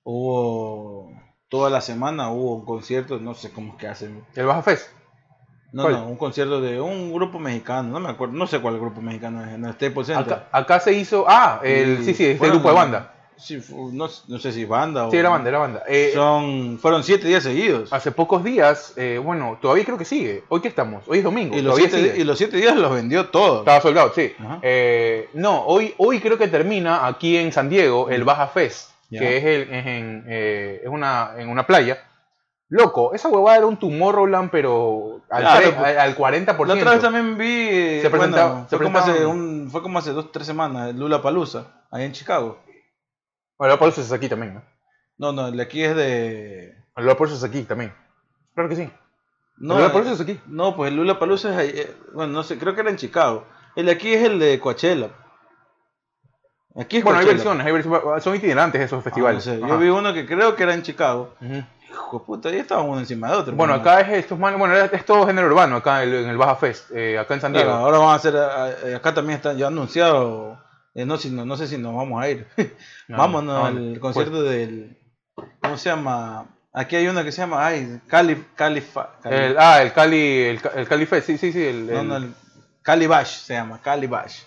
hubo, toda la semana hubo un concierto, no sé cómo es que hacen. El Baja Fest. No, ¿Cuál? no, un concierto de un grupo mexicano, no me acuerdo, no sé cuál grupo mexicano es, el Staples Center. Acá, acá se hizo, ah, el, Y sí, sí, este grupo de banda. Sí, no, no sé si banda o... Sí, era banda, era banda. Eh, Son, fueron siete días seguidos. Hace pocos días, eh, bueno, todavía creo que sigue. Hoy que estamos, hoy es domingo. Y los, siete, sigue. y los siete días los vendió todos. Estaba soldado, sí. Eh, no, hoy, hoy creo que termina aquí en San Diego el Baja Fest, que es, el, es, en, es una, en una playa. Loco, esa huevada era un Tomorrowland, pero al, Claro, tre- pues, al 40%. La otra vez también vi. Se presentaba- bueno, se fue, como hace un, fue como hace dos tres semanas, Lula Palusa, ahí en Chicago. Bueno, eso es aquí también, ¿no? No, no, el de aquí es de. Por eso es aquí también. Claro que sí. No, Lula Palusa es aquí. No, pues el Lula Palusa es ahí, eh, Bueno, no sé, creo que era en Chicago. El de aquí es el de Coachella. Aquí es Bueno, hay versiones, hay versiones, son itinerantes esos Ah, festivales. no sé, Ajá. Yo vi uno que creo que era en Chicago. Hijo de puta, ahí estaban uno encima de otro. Bueno, acá es estos bueno, es todo género urbano acá en el, el Baja Fest, eh, acá en San Diego. Claro, ahora vamos a hacer. eh, Acá también está ya anunciado. Eh, no, si, no, no sé si nos vamos a ir. No, Vámonos no, al pues, concierto del. ¿Cómo se llama? Aquí hay uno que se llama. Ay, Cali. Cali, Cali- el- ah, el Cali, el, el Cali Fest, sí, sí, sí. El, no, el- no, el Cali Bash se llama. Cali Bash.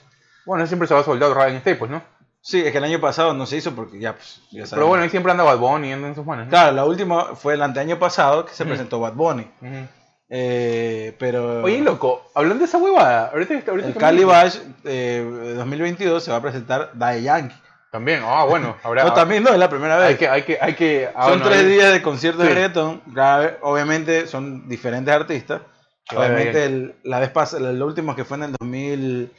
Bueno, siempre se va soldado en Staples, ¿no? Sí, es que el año pasado no se hizo porque ya, pues, ya Pero sabemos. bueno, ahí siempre anda Bad Bunny, anda en sus manos. ¿no? Claro, la última fue el anteaño pasado que se presentó Bad Bunny. Ujú. Eh, pero. Oye, loco, hablando de esa huevada, ahorita, ahorita El Cali Bash eh, 2022 se va a ver Daddy Yankee. También, ah, bueno, habrá. No, también no, es la primera vez. Hay que, hay que, hay que. ah, son tres ahí- días de conciertos Sí. de reggaetón. Obviamente son diferentes artistas. Obviamente el- la vez pasada, el último que fue en el 19,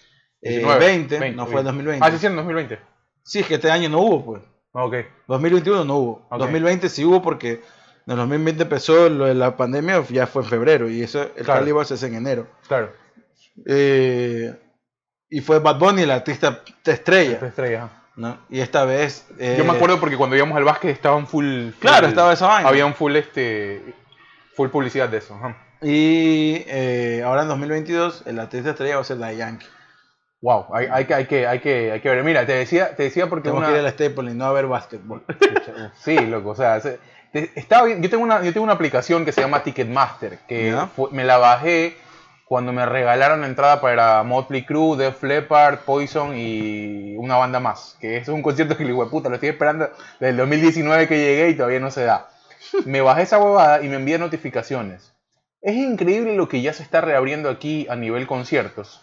2020, 20, no fue el 2020. Ah, sí, sí, en 2020. Sí, es que este año no hubo, pues. Ah, Ok. 2021 no hubo. Ok. 2020 sí hubo porque en el 2020 empezó lo de la pandemia, ya fue en febrero y eso el Claro. Cali se hace en enero. Claro. Eh, y fue Bad Bunny el artista estrella, estrella. ¿no? Y esta vez eh, Yo me acuerdo porque cuando íbamos al básquet estaban full. full- Claro, estaba esa vaina. Había un full este. Full publicidad de eso. ajá. Y eh, ahora en 2022 el artista estrella va a ser la Yankee. Wow, hay, hay, que, hay, que, hay, que, hay que ver. Mira, te decía, te decía porque Tengo una... que ir al Staples y no a ver básquetbol. Sí, loco, o sea, estaba bien. Yo tengo, una, yo tengo una aplicación que se llama Ticketmaster, que fue- me la bajé cuando me regalaron la entrada para Motley Crue, Def Leppard, Poison y una banda más. Que es un concierto que le digo, puta, lo estoy esperando desde el 2019 que llegué y todavía no se da. Me bajé esa huevada y me envía notificaciones. Es increíble lo que ya se está reabriendo aquí a nivel conciertos.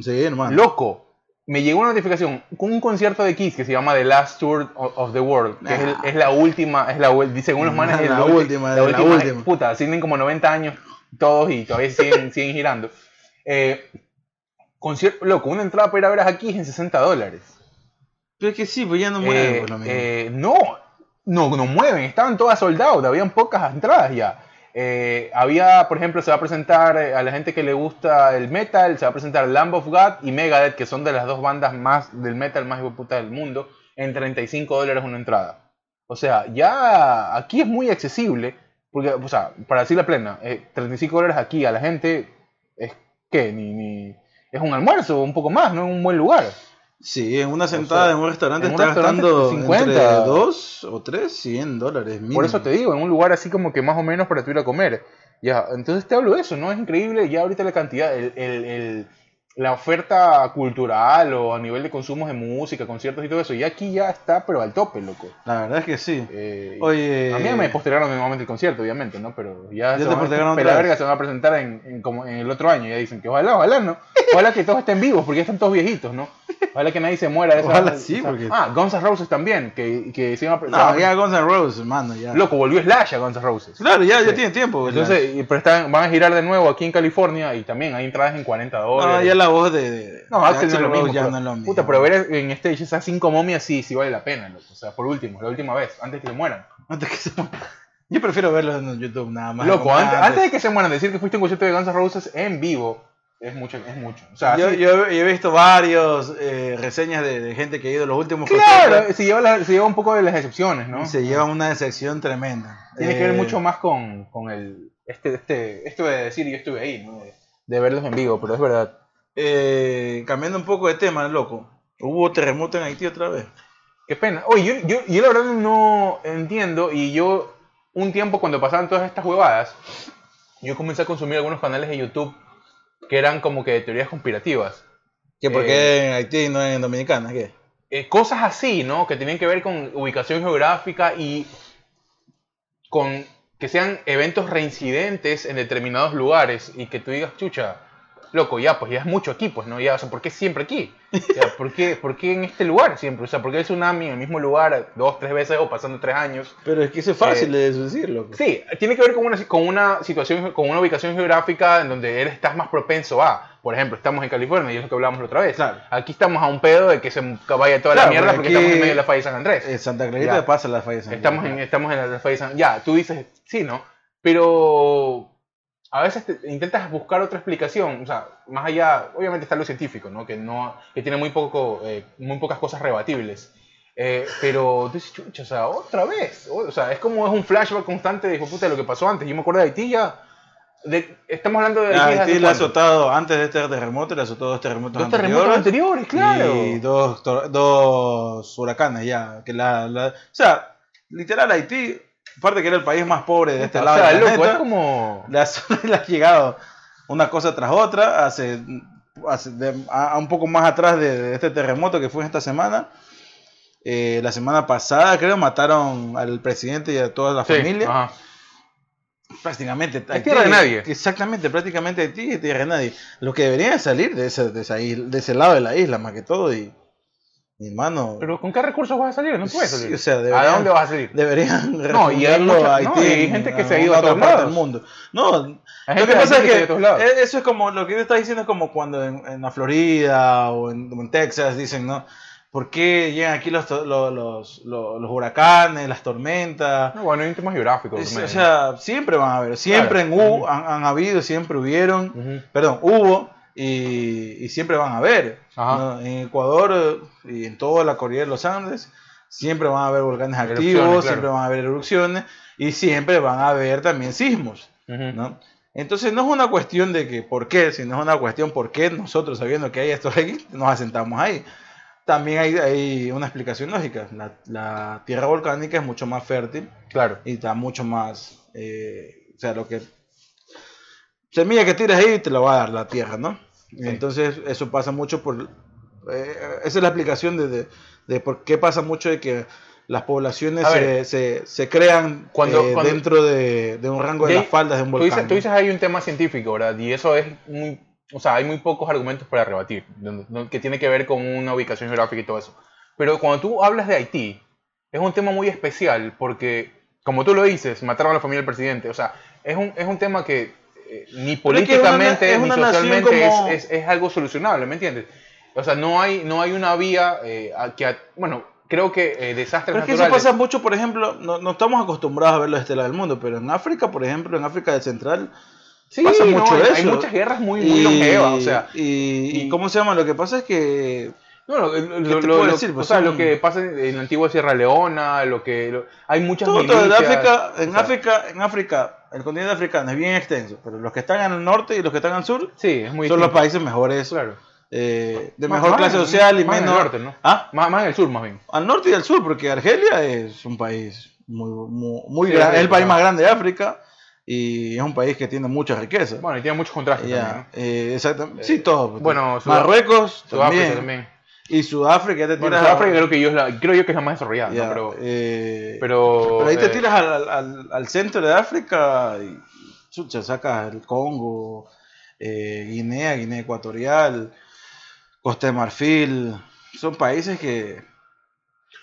Sí, hermano. Loco, me llegó una notificación con un concierto de Kiss que se llama The Last Tour of the World, que es, el- Nah. es la última, es la según los manes, es La ulti- última, la última. Puta, tienen como 90 años todos y todavía siguen, siguen girando. Eh, concierto, loco, una entrada para ir a ver a Kiss en 60 dólares. Pero es que sí, pues ya no mueve Eh, pues, lo mismo. eh, no, no, no mueven, estaban todas soldados, habían pocas entradas ya. Eh, había, por ejemplo, se va a presentar eh, a la gente que le gusta el metal, se va a presentar Lamb of God y Megadeth, que son de las dos bandas más del metal más puta del mundo, en 35 dólares una entrada. O sea, ya aquí es muy accesible, porque, o sea, para decir la plena, eh, 35 dólares aquí a la gente es que ni, ni es un almuerzo, un poco más, no es un buen lugar. Sí, en una sentada sea, en un restaurante en un está restaurante, gastando 50. entre 2 o 3, 100 dólares mínimo. Por eso te digo, en un lugar así como que más o menos para tú ir a comer. Ya, entonces te hablo de eso, ¿no? Es increíble ya ahorita la cantidad, el, el- el- la oferta cultural o a nivel de consumos de música, conciertos y todo eso. Y aquí ya está, pero al tope, loco. La verdad es que sí. Eh, Oye, a mí me postergaron nuevamente el concierto, obviamente, ¿no? Pero ya, Ya se te van- la verga se van a presentar en, en como en el otro año. Ya dicen que ojalá, ojalá, ¿no? Ojalá que todos estén vivos, porque ya están todos viejitos, ¿no? Ojalá que nadie se muera de esa. Ojalá sí, esa- porque- Ah, Guns N' Roses también, que, que se iban a pre- se no, van a- ya Guns N' Roses, hermano, ya. Loco, volvió Slash a Guns N' Roses. Claro, ya, ya Sí. tiene tiempo. Entonces, pero están, van a girar de nuevo aquí en California y también hay entradas en 40 no, dólares. ya la voz de, de No, de Axel no es lo mismo. ya pero- no es lo mismo. Puta, pero ver en stage esas cinco momias sí, sí vale la pena, loco. O sea, por último, la última vez, antes que se mueran. Antes que se- Yo prefiero verlos en YouTube nada más. Loco, antes, antes de que se mueran, decir que fuiste a un concierto de Guns N' Roses en vivo es mucho, es mucho. O sea, yo, sí- yo- yo he visto varios eh, reseñas de, de gente que ha ido los últimos claro, se lleva, la- se lleva un poco de las excepciones, ¿no? se llevan una decepción tremenda. Tiene que ver Eh, mucho más con, con el este, este, esto de decir yo estuve ahí, ¿no? De, de verlos en vivo, pero es verdad. Eh, cambiando un poco de tema, loco. Hubo terremoto en Haití otra vez. Qué pena. Oye, yo, yo, yo la verdad no entiendo y yo un tiempo cuando pasaban todas estas huevadas, yo comencé a consumir algunos canales de YouTube que eran como que de teorías conspirativas. ¿Que por Eh, qué en Haití y no en Dominicana? ¿Qué? Eh, cosas así, ¿no? Que tienen que ver con ubicación geográfica y con que sean eventos reincidentes en determinados lugares y que tú digas, chucha, loco, ya, pues ya es mucho aquí, pues, ¿no? Ya, o sea, ¿por qué siempre aquí? O sea, ¿por qué, ¿por qué en este lugar siempre? O sea, ¿por qué el tsunami en el mismo lugar dos, tres veces o pasando tres años? Pero es que eso es fácil de decirlo. Sí, tiene que ver con una, con una situación, con una ubicación geográfica en donde eres, estás más propenso a. Por ejemplo, estamos en California y es lo que hablábamos la otra vez. Claro. Aquí estamos a un pedo de que se vaya toda Claro, la mierda porque estamos en medio de la falla de San Andrés. En Santa Clarita Ya. pasa la falla de San Estamos en, Andrés. estamos en la falla de San Ya, tú dices, sí, ¿no? Pero a veces te- intentas buscar otra explicación. O sea, más allá, obviamente está lo científico, ¿no? Que, no, que tiene muy, poco, eh, muy pocas cosas rebatibles. Eh, pero tú dices, chucha, o sea, otra vez. O, o sea, es como es un flashback constante de puta lo que pasó antes. Yo me acuerdo de Haití ya. De, estamos hablando de Haití. Haití ¿hace le ha azotado, antes de este terremoto, le azotó dos terremotos Dos terremotos anteriores, claro. Y dos, dos huracanes ya. Que la, la- o sea, literal Haití, aparte que era el país más pobre de este o lado sea, del loco, planeta, es como. le, ha, le ha llegado una cosa tras otra, hace, hace de- a, a un poco más atrás de, de este terremoto que fue esta semana. Eh, la semana pasada, creo, mataron al presidente y a toda la Sí, familia. ajá. Prácticamente. tierra de nadie. Exactamente, prácticamente Haití es tierra de nadie. Lo que deberían salir de ese, de, esa isla- de ese lado de la isla, más que todo. Y, mi hermano, Pero ¿con qué recursos vas a salir? No puedes Sí, salir. o sea, ¿A dónde vas a salir? deberían No, y hay mucha- a no, Haití y hay en- gente que se ha ido a otra parte del mundo. No, lo que pasa es que eh, eso es como lo que está diciendo es como cuando en, en la Florida o en, Texas dicen, ¿no? ¿Por qué llegan aquí los, to- los, los, los- los huracanes, las tormentas? No, bueno, hay un tema geográfico. Es- o sea, siempre van a haber, siempre Claro. en han, han habido, siempre hubieron, perdón, hubo y, y siempre van a haber. En Ecuador y en toda la cordillera de los Andes siempre van a haber volcanes activos, claro. siempre van a haber erupciones y siempre van a haber también sismos. ¿no? Entonces no es una cuestión de que por qué, sino es una cuestión por qué nosotros sabiendo que hay esto ahí, nos asentamos ahí. También hay, hay una explicación lógica. La, la tierra volcánica es mucho más fértil Claro. y está mucho más, eh, o sea, lo que semilla que tiras ahí te lo va a dar la tierra, ¿no? Entonces eso pasa mucho por, eh, esa es la explicación de, de, de por qué pasa mucho de que las poblaciones A se, ver. se, se crean Cuando- eh, cuando- dentro de, de un rango de las faldas de un Tú volcán. dices, tú dices hay un tema científico, ¿verdad? Y eso es muy... O sea, hay muy pocos argumentos para rebatir, que tiene que ver con una ubicación geográfica y todo eso. Pero cuando tú hablas de Haití, es un tema muy especial porque, como tú lo dices, mataron a la familia del presidente. O sea, es un, es un tema que eh, ni Pero es que es una- políticamente es ni una socialmente como- es, es- es algo solucionable, ¿me entiendes? O sea, no hay, no hay una vía eh, a que... a- bueno, creo que eh, desastres Pero es que eso pasa mucho, por ejemplo, no, no estamos acostumbrados a verlo de este lado del mundo, pero en África, por ejemplo, en África del Central, Sí, pasa no, mucho hay, eso. hay muchas guerras muy, muy longevas, o sea... y, y ¿cómo se llama? Lo que pasa es que No, lo, lo- ¿Qué lo- decir? o Pues sea, son- lo que pasa en la antigua Sierra Leona, lo que hay muchas todo, todo en África, en o sea, África, en África, el continente africano es bien extenso, pero los que están al norte y los que están al sur Sí, es muy son los países mejores, Claro. eh, de Más- mejor más clase en- social y más en el menos norte, ¿no? ¿Ah? Más, más en el sur, más bien. al norte y al sur, porque Argelia es un país muy, muy, muy Sí, grande, es el país más grande de África y es un país que tiene mucha riqueza. Bueno, y tiene muchos contrastes también, eh, exactamente. Eh, Sí, todo. pues, bueno, Sudá- Marruecos ¿no? Sudáfrica también. también. Y Sudáfrica ya te Bueno, tiras. Sudáfrica creo que yo es la, creo yo que es la más desarrollada, ¿no? ya, Pero, eh, pero, pero ahí te eh, tiras al, al- centro de África y chucha, sacas el Congo, eh, Guinea, Guinea Ecuatorial, Costa de Marfil. Son países que,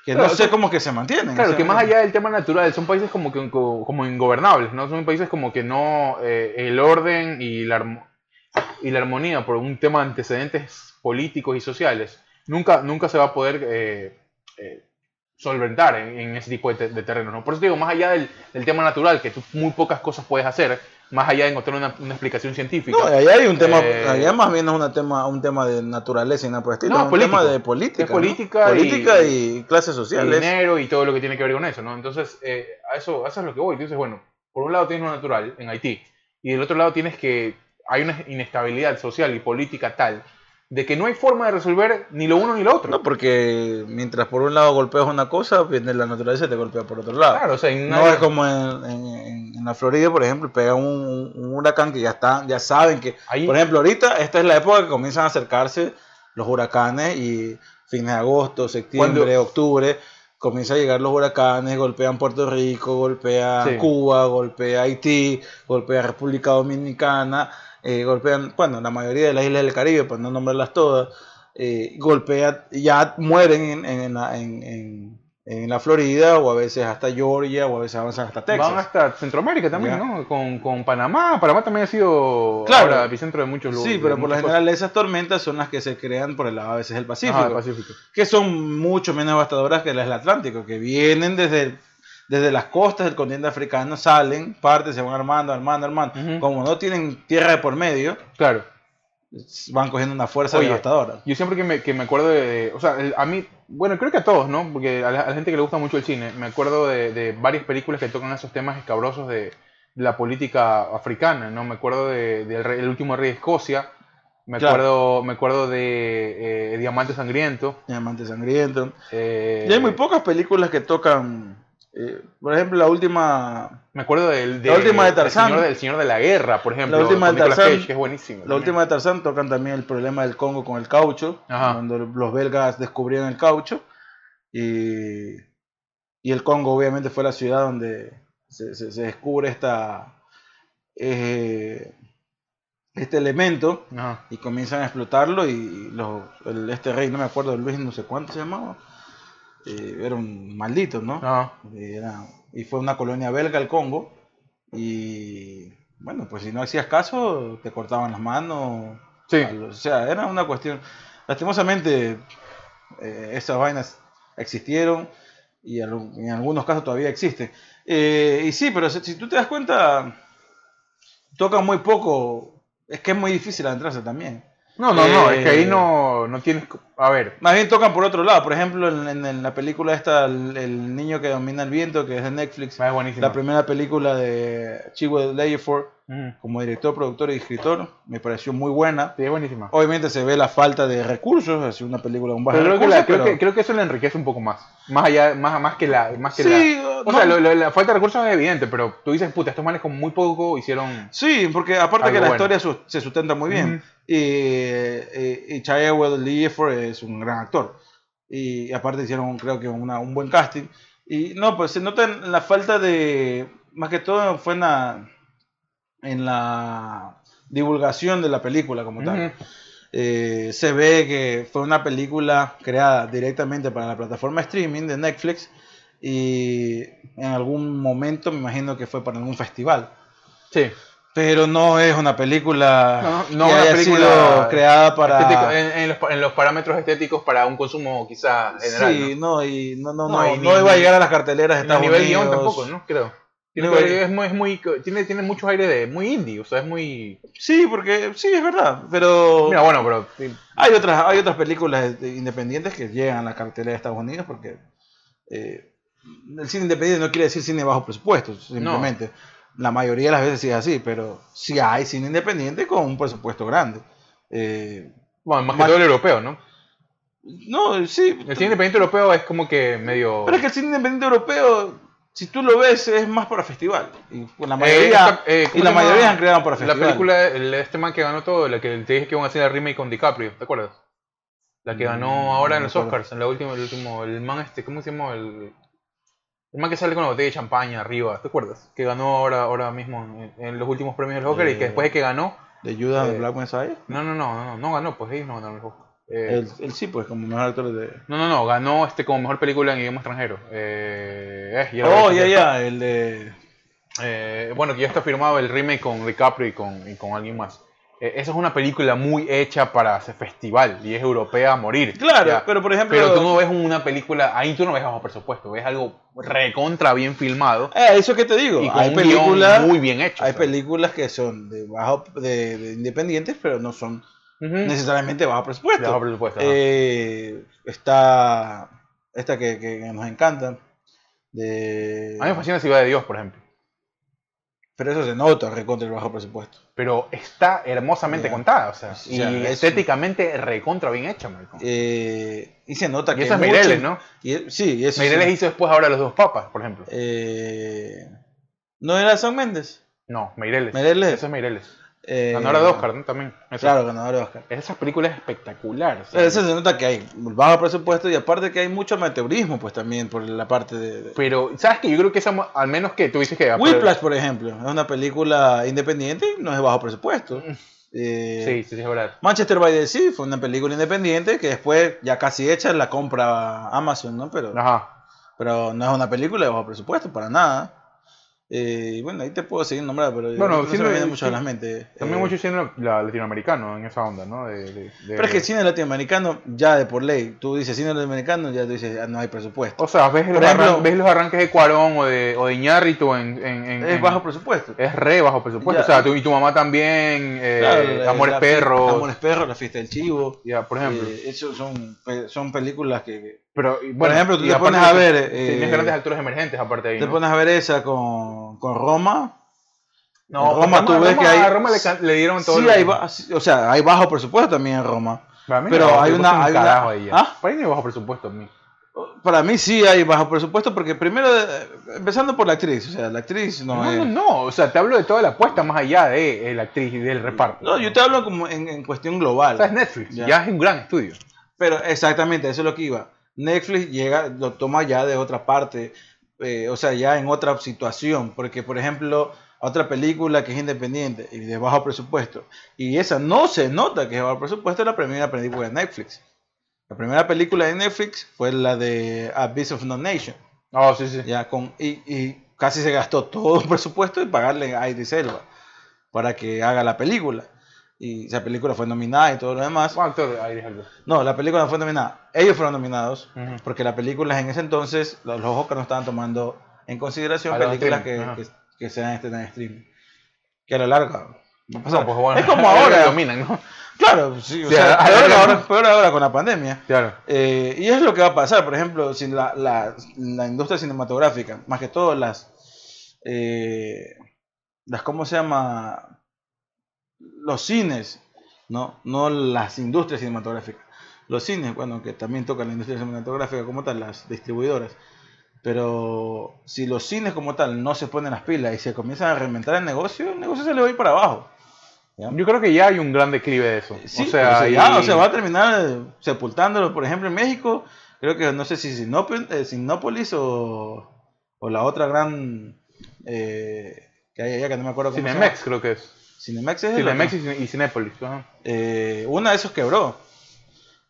que Claro, no sé cómo que se mantienen. Claro, o sea, que más allá del tema natural, son países como que co- como ingobernables, ¿no? Son países como que no el orden y la, y la armonía por un tema de antecedentes políticos y sociales nunca, nunca se va a poder eh, eh, solventar en, en ese tipo de, de terrenos. ¿no? Por eso te digo, más allá del, del tema natural, que tú muy pocas cosas puedes hacer, más allá de encontrar una, una explicación científica. No, allá hay un tema, Eh, allá más bien es una tema, un tema de naturaleza y nada por estilo, No, es un político. tema de política. Es ¿no? política y- Política y, clases y sociales. dinero y todo lo que tiene que ver con eso, ¿no? Entonces, eh, a, eso, a eso es lo que voy. Dices, bueno, por un lado tienes lo natural en Haití y del otro lado tienes que hay una inestabilidad social y política tal de que no hay forma de resolver ni lo uno ni lo otro. No, porque mientras por un lado golpeas una cosa, viene la naturaleza y te golpea por otro lado. claro, o sea, No es como en, en- en- la Florida, por ejemplo, pega un, un huracán que ya está, ya saben que, Ahí- por ejemplo, ahorita esta es la época que comienzan a acercarse los huracanes y fines de agosto, septiembre, Cuando- octubre, comienzan a llegar los huracanes, golpean Puerto Rico, golpean Sí. Cuba, golpea Haití, golpea República Dominicana, eh, golpean, bueno, la mayoría de las islas del Caribe, para no nombrarlas todas, eh, golpea, ya mueren en, en la, en- en- en la Florida o a veces hasta Georgia o a veces avanzan hasta Texas. van hasta Centroamérica también, Ya. ¿no? Con, con Panamá. Panamá también ha sido Claro. ahora epicentro de muchos lugares. Sí, pero por lo general esas tormentas son las que se crean por el lado a veces del Pacífico, Pacífico. Pacífico. que son mucho menos devastadoras que las del Atlántico, que vienen desde, desde las costas del continente africano, salen, parten, se van armando, armando, armando. Como no tienen tierra de por medio, Claro. van cogiendo una fuerza Oye, devastadora. Yo siempre que me, que me acuerdo de, O sea, el- a mí. Bueno, creo que a todos, ¿no? Porque a la, a la gente que le gusta mucho el cine, me acuerdo de, de varias películas que tocan esos temas escabrosos de, de la política africana, ¿no? Me acuerdo de, de el, El último rey de Escocia. Me Claro. acuerdo, me acuerdo de eh, Diamante Sangriento. Diamante sangriento. eh, Y hay muy pocas películas que tocan, eh, por ejemplo, la última, Me acuerdo del La última de Tarzán. El señor, del Señor de la Guerra, por ejemplo. La última de Tarzán. Cage, que es buenísimo. la también. última de Tarzán tocan también el problema del Congo con el caucho, Ajá. cuando los belgas descubrieron el caucho y, y el Congo obviamente fue la ciudad donde se, se- se descubre esta eh, este elemento Ajá. y comienzan a explotarlo y los, el- este rey, no me acuerdo, Luis no sé cuánto se llamaba, eh, era un maldito, ¿no? Ajá. Y, era- y fue una colonia belga el Congo. Y bueno, pues si no hacías caso, te cortaban las manos. Sí. O sea, era una cuestión. Lastimosamente, eh, esas vainas existieron y en algunos casos todavía existen. Eh, y sí, pero si, si tú te das cuenta, tocan muy poco. Es que es muy difícil adentrarse también. No, no, no, es que ahí Eh, no, no tienes. A ver, Más bien tocan por otro lado. Por ejemplo, en, la película esta, el, el niño que domina el viento, que es de Netflix. es buenísimo. La primera película de Ejiofor Ujú. Como director, productor y escritor me pareció muy buena. Sí, es buenísima. Obviamente se ve la falta de recursos, es una película con bajos Pero creo, que recursos, la- creo, pero- que, creo que eso le enriquece un poco más. Más allá, más, más que la. Más que Sí, la o no. sea, lo- lo- la falta de recursos es evidente, pero tú dices, puta, estos manes con muy poco hicieron. Sí, porque aparte que la bueno. historia su- se sustenta muy bien. Ujú. Y, eh, y Ejiofor es un gran actor. Y aparte hicieron, creo que, una- un buen casting. Y no, pues se nota la falta de. Más que todo fue en la, en la divulgación de la película como tal. Eh, se ve que fue una película creada directamente para la plataforma streaming de Netflix y en algún momento me imagino que fue para algún festival. Sí. Pero no es una película No, no que una haya película sido creada para... Estético- en, en los, en los parámetros estéticos para un consumo quizá general. sí, no, y no, no, No, no, no iba a llegar a las carteleras de ¿no? A Estados nivel guion Unidos. tampoco, ¿no? Creo. Tiene, Nivel- que- es muy, es muy, tiene, tiene muchos aires de muy indie, o sea, es muy... Sí, porque sí, es verdad, pero Mira, bueno, pero... sí, hay otras hay otras películas de- independientes que llegan a la cartelera de Estados Unidos porque eh, el cine independiente no quiere decir cine bajo presupuesto, simplemente. La mayoría de las veces sí es así, pero sí hay cine independiente con un presupuesto grande. Eh, Bueno, más que Más- todo el europeo, ¿no? no, sí, El cine independiente europeo es como que medio... pero es que el cine independiente europeo, si tú lo ves, es más para festival. Y pues, la Eh, mayoría, esta- eh, ¿cómo y la mayoría han creado para La festival. película, el, este man que ganó todo, la que te dije que iban a hacer el remake con DiCaprio, ¿te acuerdas? La que ganó Mm, ahora no en los. Oscars, en la última, el último, el man este, ¿cómo se llama? El, el man que sale con la botella de champaña arriba, ¿te acuerdas? Que ganó ahora, ahora mismo en, en los últimos premios de los Oscars y que Eh, después de que ganó, de Judas and eh, Black Messiah. no, no, no, no, no, no ganó, pues ellos no ganaron los Oscars. Eh, Él, él sí, pues, como mejor actor de. No, no, no, ganó este como mejor película en idioma extranjero. Eh, eh, ya Oh, ya, ya, el de. Eh, bueno, que ya está firmado el remake con DiCaprio y con, y con alguien más. eh, esa es una película muy hecha para ese festival y es europea a morir. Claro, Ya. pero por ejemplo. Pero tú no ves una película, ahí tú no ves bajo presupuesto, ves algo recontra bien filmado Eh, eso que te digo. y con hay películas. muy bien hecho. Hay ¿sabes? películas que son de bajo de, de independientes, pero no son Necesariamente bajo presupuesto. De bajo presupuesto. Eh, está esta que, nos encanta. De... A mí me fascina Ciudad de Dios, por ejemplo. Pero eso se nota recontra el bajo presupuesto. Pero está hermosamente contada, o sea, y es- estéticamente recontra bien hecha, marico. Eh, y se nota y que esa es mucho- Meireles, ¿no? y- sí, y eso Meireles sí. hizo después ahora Los Dos Papas, por ejemplo. Eh, ¿No era San Méndez? No, Meireles. Meireles. Eso es Meireles. Eh, Ganadora de Oscar, ¿no? También. Esa. Claro, ganador de Oscar. Esas películas espectaculares. Eso se nota que hay bajo presupuesto y aparte que hay mucho amateurismo, pues también por la parte de... de- Pero, ¿sabes qué? Yo creo que esa, al menos que tú dices que... Whiplash, por ejemplo, es una película independiente y no es bajo presupuesto. Mm. Eh, Sí, sí, sí, es verdad. Manchester by the Sea fue una película independiente que después, ya casi hecha, la compra Amazon, ¿no? Pero, Ajá. pero no es una película de bajo presupuesto, para nada. Eh, y bueno, ahí te puedo seguir nombrando, pero Bueno, no se me viene mucho a la mente. También Eh, mucho cine la- latinoamericano en esa onda, ¿no? De, de- de- Pero es que cine latinoamericano, ya de por ley, tú dices cine latinoamericano, ya tú dices, ah, no hay presupuesto. O sea, ves los, ejemplo- ves los arranques de Cuarón o de, o de Iñárritu en, en, en- es en- bajo presupuesto. Es re bajo presupuesto. Ya. O sea, tú y tu mamá también, eh, Claro, la- Amores Perros. Amores Perros, La Fiesta del Chivo. Ya, por ejemplo. Eh, esos son, pe- son películas que, que- Pero, bueno, ejemplo, tú te pones a ver, eh, Tienes grandes actores emergentes aparte de ahí, te ¿no? pones a ver esa con, con Roma. No, Roma, Roma, tú ves Roma- que hay- a Roma le, le dieron todo Sí, hay, o sea, hay bajo presupuesto también en Roma. Para mí pero no, hay una- un hay una- ahí. ¿Ah? Para mí no hay bajo presupuesto mí. Para mí sí hay bajo presupuesto porque primero, eh, empezando por la actriz, o sea, la actriz no, No, es... no, no. O sea, te hablo de toda la apuesta más allá de eh, la actriz y del reparto. No, yo te hablo como en, en cuestión global. O sea, es Netflix. Ya. Ya. es un gran estudio. Pero exactamente, eso es lo que iba. Netflix llega, lo toma ya de otra parte, eh, o sea, ya en otra situación, porque por ejemplo, otra película que es independiente y de bajo presupuesto, y esa no se nota que es de bajo presupuesto, es la primera película de Netflix. La primera película de Netflix fue la de Abyss of No Nation, Oh, sí, sí. ya con, y, y casi se gastó todo el presupuesto en pagarle a Idris Elba para que haga la película. Y esa película fue nominada y todo lo demás. No, la película no fue nominada. Ellos fueron nominados porque las películas en ese entonces, los, los Oscars no estaban tomando en consideración películas que, que, sean este en streaming. Que a la larga va a pasar. No, pues bueno, es como ahora dominan, ¿no? Claro, sí, o Sí, sea, ahora, peor ahora con la pandemia. Claro. Eh, y es lo que va a pasar, por ejemplo, si la, la, la industria cinematográfica, más que todo las, eh, las, ¿cómo se llama? Los cines, ¿no? No las industrias cinematográficas. Los cines, bueno, que también tocan la industria cinematográfica como tal, las distribuidoras. Pero si los cines como tal no se ponen las pilas y se comienzan a reinventar el negocio, el negocio se le va a ir para abajo. ¿ya? Yo creo que ya hay un gran declive de eso. Sí, o sea, pero ya, y- o sea, va a terminar sepultándolo, por ejemplo, en México, creo que no sé si eh, Sinópolis o, o la otra gran eh, que hay allá que no me acuerdo cómo Cinemex se creo que es. Cinemex es Cinemex y, y Cinépolis. ajá. Eh, una de esos quebró.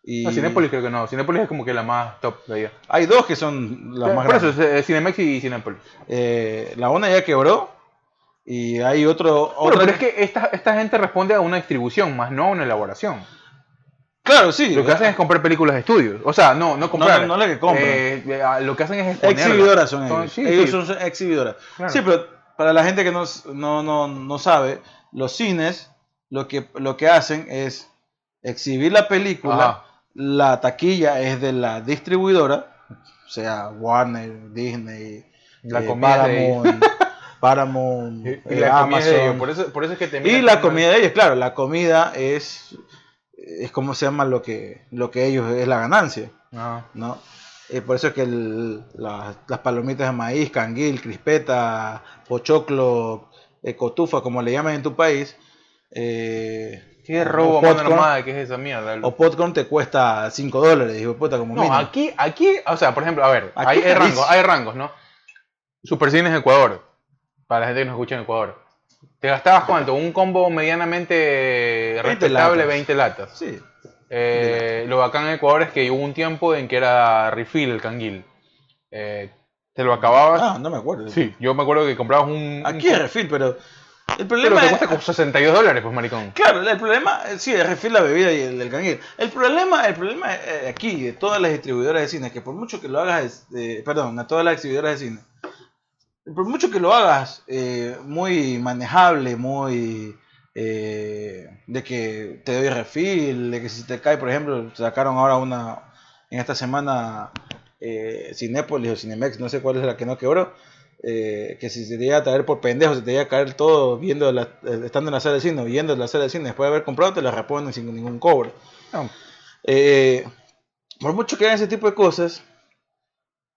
Y No, Cinépolis creo que no. Cinépolis es como que la más top de allá. hay dos que son las más Por eso grandes. es eh, Cinemex y Cinépolis. Eh, la una ya quebró y hay otro Bueno, pero es que esta, esta gente responde a una distribución, más no a una elaboración. claro, sí. Lo que hacen es comprar películas de estudios. O sea, no, no comprar. no, no la que compran. Eh, eh, lo que hacen es exponerlas. Exhibidoras son ellos. sí, ellos sí. son son exhibidoras. Claro. Sí, pero para la gente que no, no, no, no sabe, los cines lo que, lo que hacen es exhibir la película, Ajá. la taquilla es de la distribuidora, o sea, Warner, Disney, La eh. Paramount, Paramount, Y, y eh, la comida de ellos. Amazon. Por eso, por eso es que te Y la comida de ellos, claro, la comida es, es como se llama lo que, lo que ellos es la ganancia. Ajá. ¿no? Eh, por eso es que el- las, las palomitas de maíz, canguil, crispeta, pochoclo, cotufa, como le llaman en tu país, eh, Qué robo mano armada que es esa mierda. o popcorn te cuesta 5 dólares, digo, puta, como No, mínimo. aquí, aquí, o sea, por ejemplo, a ver, Aquí hay, rangos, hay rangos, ¿no? Supercines Ecuador, para la gente que nos escucha en Ecuador. ¿Te gastabas cuánto? Un combo medianamente 20 respetable, latas. 20 latas. Sí, Eh, lo bacán en Ecuador es que hubo un tiempo en que era refill el canguil. Eh, te lo acababas. ah, no me acuerdo. Sí, yo me acuerdo que comprabas un. Aquí es refil, pero El Pero problema te es, cuesta como 62 dólares, pues, maricón. Claro, el problema, eh, sí, el refil, la bebida y el del canguil. El problema, el problema eh, aquí de todas las distribuidoras de cine, que por mucho que lo hagas, eh, perdón, a todas las exhibidoras de cine, por mucho que lo hagas eh, muy manejable, muy eh, de que te doy refil, de que si te cae, por ejemplo, sacaron ahora una, en esta semana, eh, Cinépolis o Cinemex, no sé cuál es la que no quebró, eh, que si se te llega a traer por pendejo, se te llega a caer todo viendo la- eh, estando en la sala de cine viendo la sala de cine después de haber comprado, te la reponen sin ningún cobro. No. Eh, por mucho que hagan ese tipo de cosas,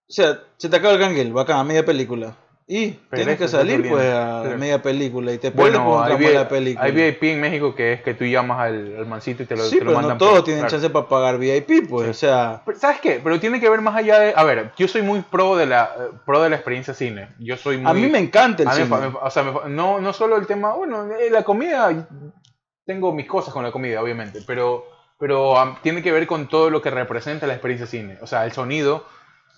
o sea, se te acaba el canguil, bacán, a media película. Y Pero tienes que salir pues a Pero- media película y te Bueno, por la película. hay VIP en México que es que tú llamas al, al mancito y te lo, sí, te lo pero mandan. no todos por- tienen claro. chance para pagar VIP, pues, Sí. o sea, Pero, ¿Sabes qué? Pero tiene que ver más allá de... A ver, yo soy muy pro de la, eh, pro de la experiencia cine. Yo soy muy... a mí me encanta el cine. me o sea, me no, no solo el tema... Bueno, eh, la comida... Tengo mis cosas con la comida, obviamente. Pero, pero tiene que ver con todo lo que representa la experiencia cine. O sea, el sonido,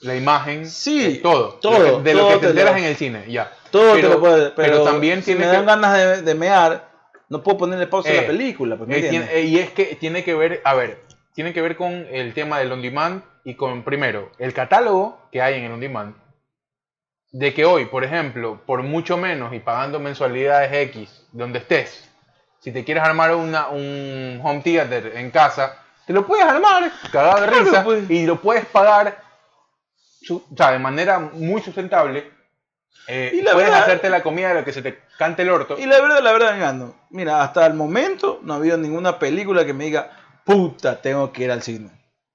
la imagen... Sí, eh, todo. todo, Lo que- de lo todo que te te enteras lo- en el cine, ya. Todo te pero- lo puede, pero, pero también si tiene me que- dan ganas de, de mear, no puedo ponerle pausa a Eh, la película, pues, ¿me Eh, tiene- eh, y es que tiene que ver, a ver, tiene que ver con el tema del on demand y con, primero, el catálogo que hay en el on demand. De que hoy, por ejemplo, por mucho menos y pagando mensualidades X, donde estés, si te quieres armar una, un home theater en casa, te lo puedes armar, cagado de Claro, risa, pues. y lo puedes pagar o sea, de manera muy sustentable. Eh, Y la puedes verdad- hacerte la comida de lo que se te cante el orto. Y la verdad, la verdad, engano. Mira, hasta el momento no ha habido ninguna película que me diga, puta, tengo que ir al cine.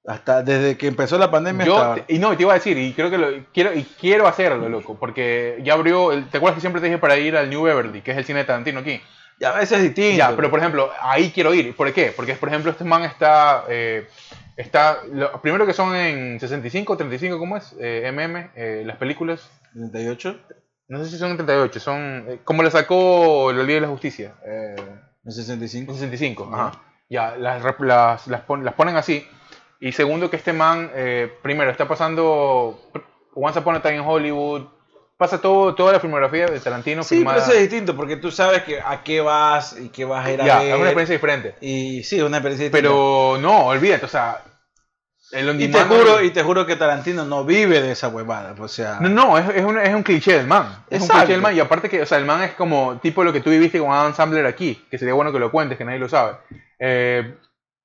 Hasta desde que empezó la pandemia hasta Yo, te- y no, te iba a decir, y creo que lo quiero, y quiero hacerlo, loco, porque ya abrió, el- ¿te acuerdas que siempre te dije para ir al New Beverly, que es el cine de Tarantino aquí? Ya a veces es distinto. Ya, pero por ejemplo, ahí quiero ir. ¿Por qué? Porque, por ejemplo, este man está, eh, está, lo- primero que son en 65, 35, ¿cómo es? Eh, MM, eh, las películas, 38, no sé si son en 38, son, eh, como le sacó la Liga de la Justicia, eh, en 65. en 65, Ajá. ajá. Ya, las, las, las, pon- las ponen así. Y segundo, que este man, eh, primero, está pasando Once Upon a Time en Hollywood. Pasa todo, toda la filmografía de Tarantino Sí, filmada. pero eso es distinto porque tú sabes que a qué vas y qué vas a ir a ya, ver. es una experiencia diferente. Y sí, una experiencia distinta. Pero no, olvídate, o sea, el y te juro, y te juro que Tarantino no vive de esa huevada, o sea, No, no, es, es, un, es un cliché del man. Es un cliché del man. Y aparte que, o sea, el man es como tipo lo que tú viviste con Adam Sandler aquí, que sería bueno que lo cuentes, que nadie lo sabe. Eh,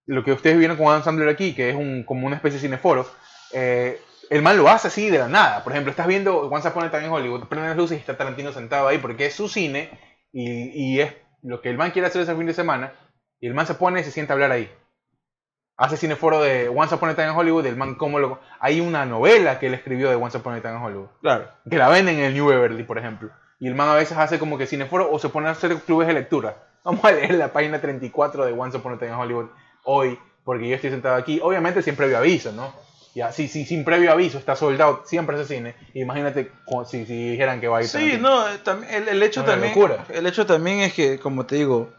lo que ustedes vieron con Adam Sandler aquí, que es un, como una especie de cineforo, eh, el man lo hace así de la nada. Por ejemplo, estás viendo Once Upon a Time en Hollywood, prenden las luces y está Tarantino sentado ahí porque es su cine y, y es lo que el man quiere hacer ese fin de semana. Y el man se pone y se sienta a hablar ahí. Hace cineforo de Once Upon a Time en Hollywood, el man cómo lo... Hay una novela que él escribió de Once Upon a Time en Hollywood claro. que la venden en el New Beverly, por ejemplo. Y el man a veces hace como que cineforo o se pone a hacer clubes de lectura. Vamos a leer la página 34 de Once Upon a Time in Hollywood hoy, porque yo estoy sentado aquí. Obviamente sin previo aviso, ¿no? Ya, si, si sin previo aviso está soldado siempre ese cine, imagínate si, si dijeran que va a ir Sí, no, eh, el, el hecho Una también, el hecho también es que, como te digo,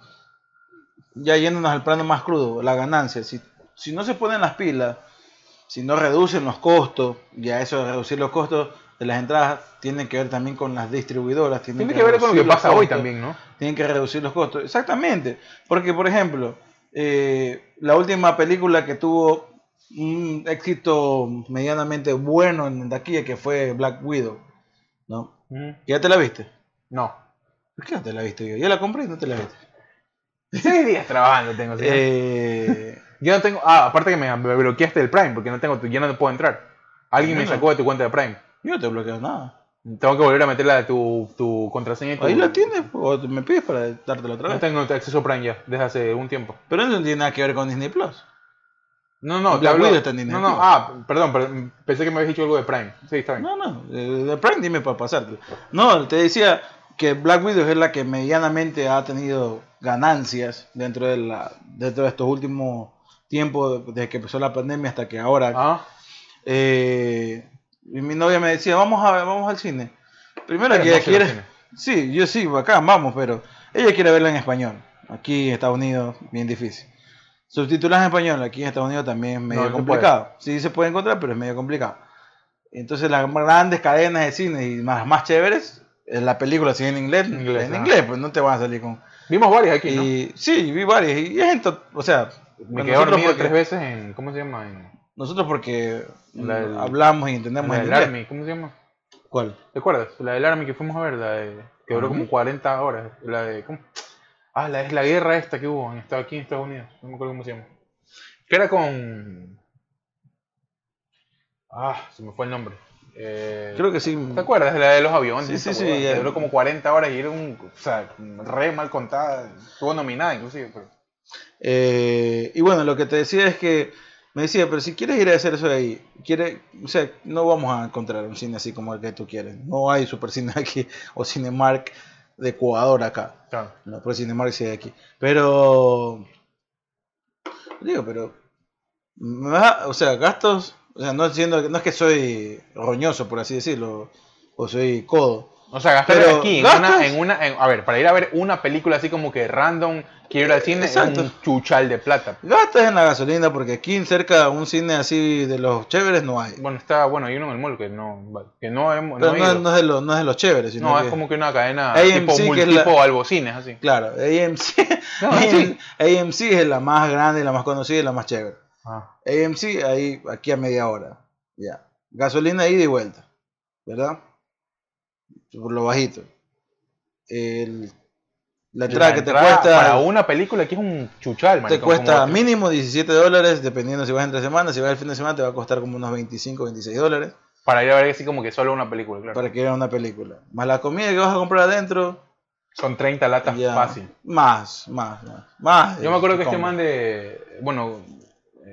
ya yéndonos al plano más crudo, la ganancia, si, si no se ponen las pilas, si no reducen los costos, ya eso de reducir los costos de las entradas tiene que ver también con las distribuidoras, Tiene que ver con lo que pasa hoy también, ¿no? Tienen que reducir los costos, exactamente, porque por ejemplo, eh, la última película que tuvo un éxito medianamente bueno en taquilla que fue Black Widow, ¿no? ¿Ya te la viste? No. ¿Por qué no te la viste yo? Ya la compré y no te la viste. Seis días trabajando tengo. ¿sí? Eh, Yo no tengo... Ah, aparte que me, me bloqueaste del Prime, porque no tengo, tu- ya no puedo entrar. Alguien me sacó de tu cuenta de Prime. yo no te bloqueo nada. Tengo que volver a meterla de tu, tu contraseña y tu... Ahí la tienes, o me pides para dártela otra No vez. tengo acceso a Prime ya, desde hace un tiempo. Pero eso no tiene nada que ver con Disney Plus. No, no, Black Widow está en Disney No, no, ah, perdón, perdón, pensé que me habías dicho algo de Prime. Sí, está bien. No, no, de Prime dime para pasarte. No, te decía que Black Widow es la que medianamente ha tenido ganancias dentro de la dentro de estos últimos tiempos, desde que empezó la pandemia hasta que ahora. Ah, Eh, y mi novia me decía, vamos a vamos al cine. Primero Pero que ella no quiere... Sí, yo sí, acá vamos, pero ella quiere verla en español. Aquí en Estados Unidos, bien difícil. Subtitular en español, aquí en Estados Unidos también es medio No, complicado. Sí se puede encontrar, pero es medio complicado. Entonces las grandes cadenas de cine y más, más chéveres en la película si es en inglés, Inglés, en inglés, pues no te van a salir con... Vimos varias aquí, ¿no? Y, Sí, vi varias. Y es o sea, Me quedé nosotros dormido porque- tres veces en. ¿Cómo se llama? En, Nosotros porque La del- hablamos y entendemos la en del inglés. Army, ¿cómo se llama? ¿Cuál? ¿Te acuerdas? La del Army que fuimos a ver, la de, que duró como 40 horas. La de. ¿cómo? Ah, la, es la guerra esta que hubo en, aquí en Estados Unidos. No me acuerdo cómo se llama. Que era con. Ah, se me fue el nombre. Eh, Creo que sí. ¿Te acuerdas de la de los aviones? Sí, sí, sí. Que duró como 40 horas y era un. O sea, re mal contada. Estuvo nominada inclusive. Pero... Eh, y bueno, lo que te decía es que me decía, pero si quieres ir a hacer eso de ahí, quiere, o sea, no vamos a encontrar un cine así como el que tú quieres. No hay supercine aquí o Cinemark de Ecuador acá. Claro. No, por Cinemark sí hay aquí. Pero digo, pero o sea, gastos, o sea, no siendo, no es que soy roñoso por así decirlo, o soy codo. O sea, gastar Pero, aquí en una, en una, en- a ver, para ir a ver una película así como que random, quiero ir al cine, Exacto. es un chuchal de plata. Gastas en la gasolina porque aquí cerca un cine así de los chéveres no hay. Bueno, está, bueno, hay uno en el mall que no, que no hemos, Pero no, es- ido. no es de los, no es de los chéveres, sino No, que- es como que una cadena AMC, tipo, que es la- tipo albocines, así. Claro, AMC, No. AMC es la más grande, la más conocida y la más chévere. Ah, AMC ahí aquí a media hora. Ya. Gasolina ida y vuelta. ¿Verdad? Por lo bajito. El- la entrada la que te entrada cuesta para una película que es un chuchal, te cuesta mínimo 17 dólares, dependiendo si vas entre semanas. Si vas el fin de semana te va a costar como unos 25, 26 dólares para ir a ver así como que solo una película, claro. para que veas una película. Más la comida que vas a comprar adentro, Son 30 latas ya, fácil. Más, más, más. más Yo me acuerdo que este man de, bueno, eh,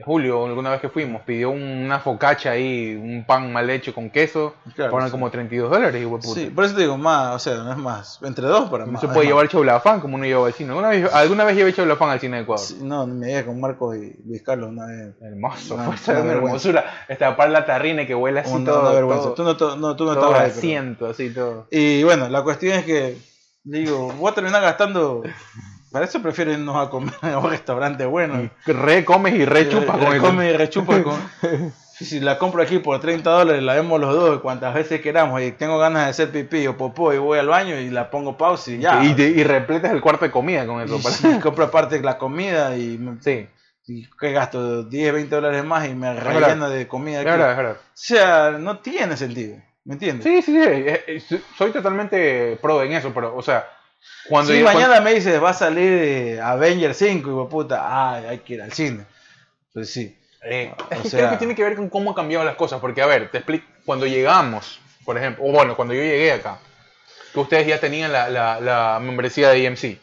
Julio, alguna vez que fuimos, pidió una focacha ahí, un pan mal hecho con queso, Claro, fueron sí. como 32 dólares. Sí, por eso te digo más, o sea, no es más. Entre dos para No más. se es puede llevar chaulafán como uno lleva al cine. ¿Alguna vez, alguna vez llevé chaulafán al cine de Ecuador? Sí, no, me llegué con Marcos y Luis Carlos una vez. Hermoso, Una- fue una una hermosura. Destapar la tarrina y que huele así Una, todo. una vergüenza. todo- tú no, no, tú no todo estabas el ahí. pero- asiento, así todo. Y bueno, la cuestión es que, digo, voy a terminar gastando. Para eso prefiero irnos a comer a un restaurante bueno. Re comes y re chupas con Re el come y rechupas con. Si la compro aquí por 30 dólares, la vemos los dos cuantas veces queramos y tengo ganas de hacer pipí o popó y voy al baño y la pongo pausa y ya. Y, te- y repletas el cuarto de comida con eso. Y compro aparte la comida y, Sí, y ¿qué gasto? 10, 20 dólares más y me relleno de comida aquí. es verdad. O sea, no tiene sentido. ¿Me entiendes? Sí, sí, sí. eh, eh, so- Soy totalmente pro en eso, pero, o sea, cuando si yo- mañana me dices va a salir eh, Avenger 5 y puta, ay, hay que ir al cine. Pues sí. Eh, es que sea- creo que tiene que ver con cómo han cambiado las cosas, porque a ver, te explico, cuando llegamos, por ejemplo, o bueno, cuando yo llegué acá, que ustedes ya tenían la, la, la membresía de EMC,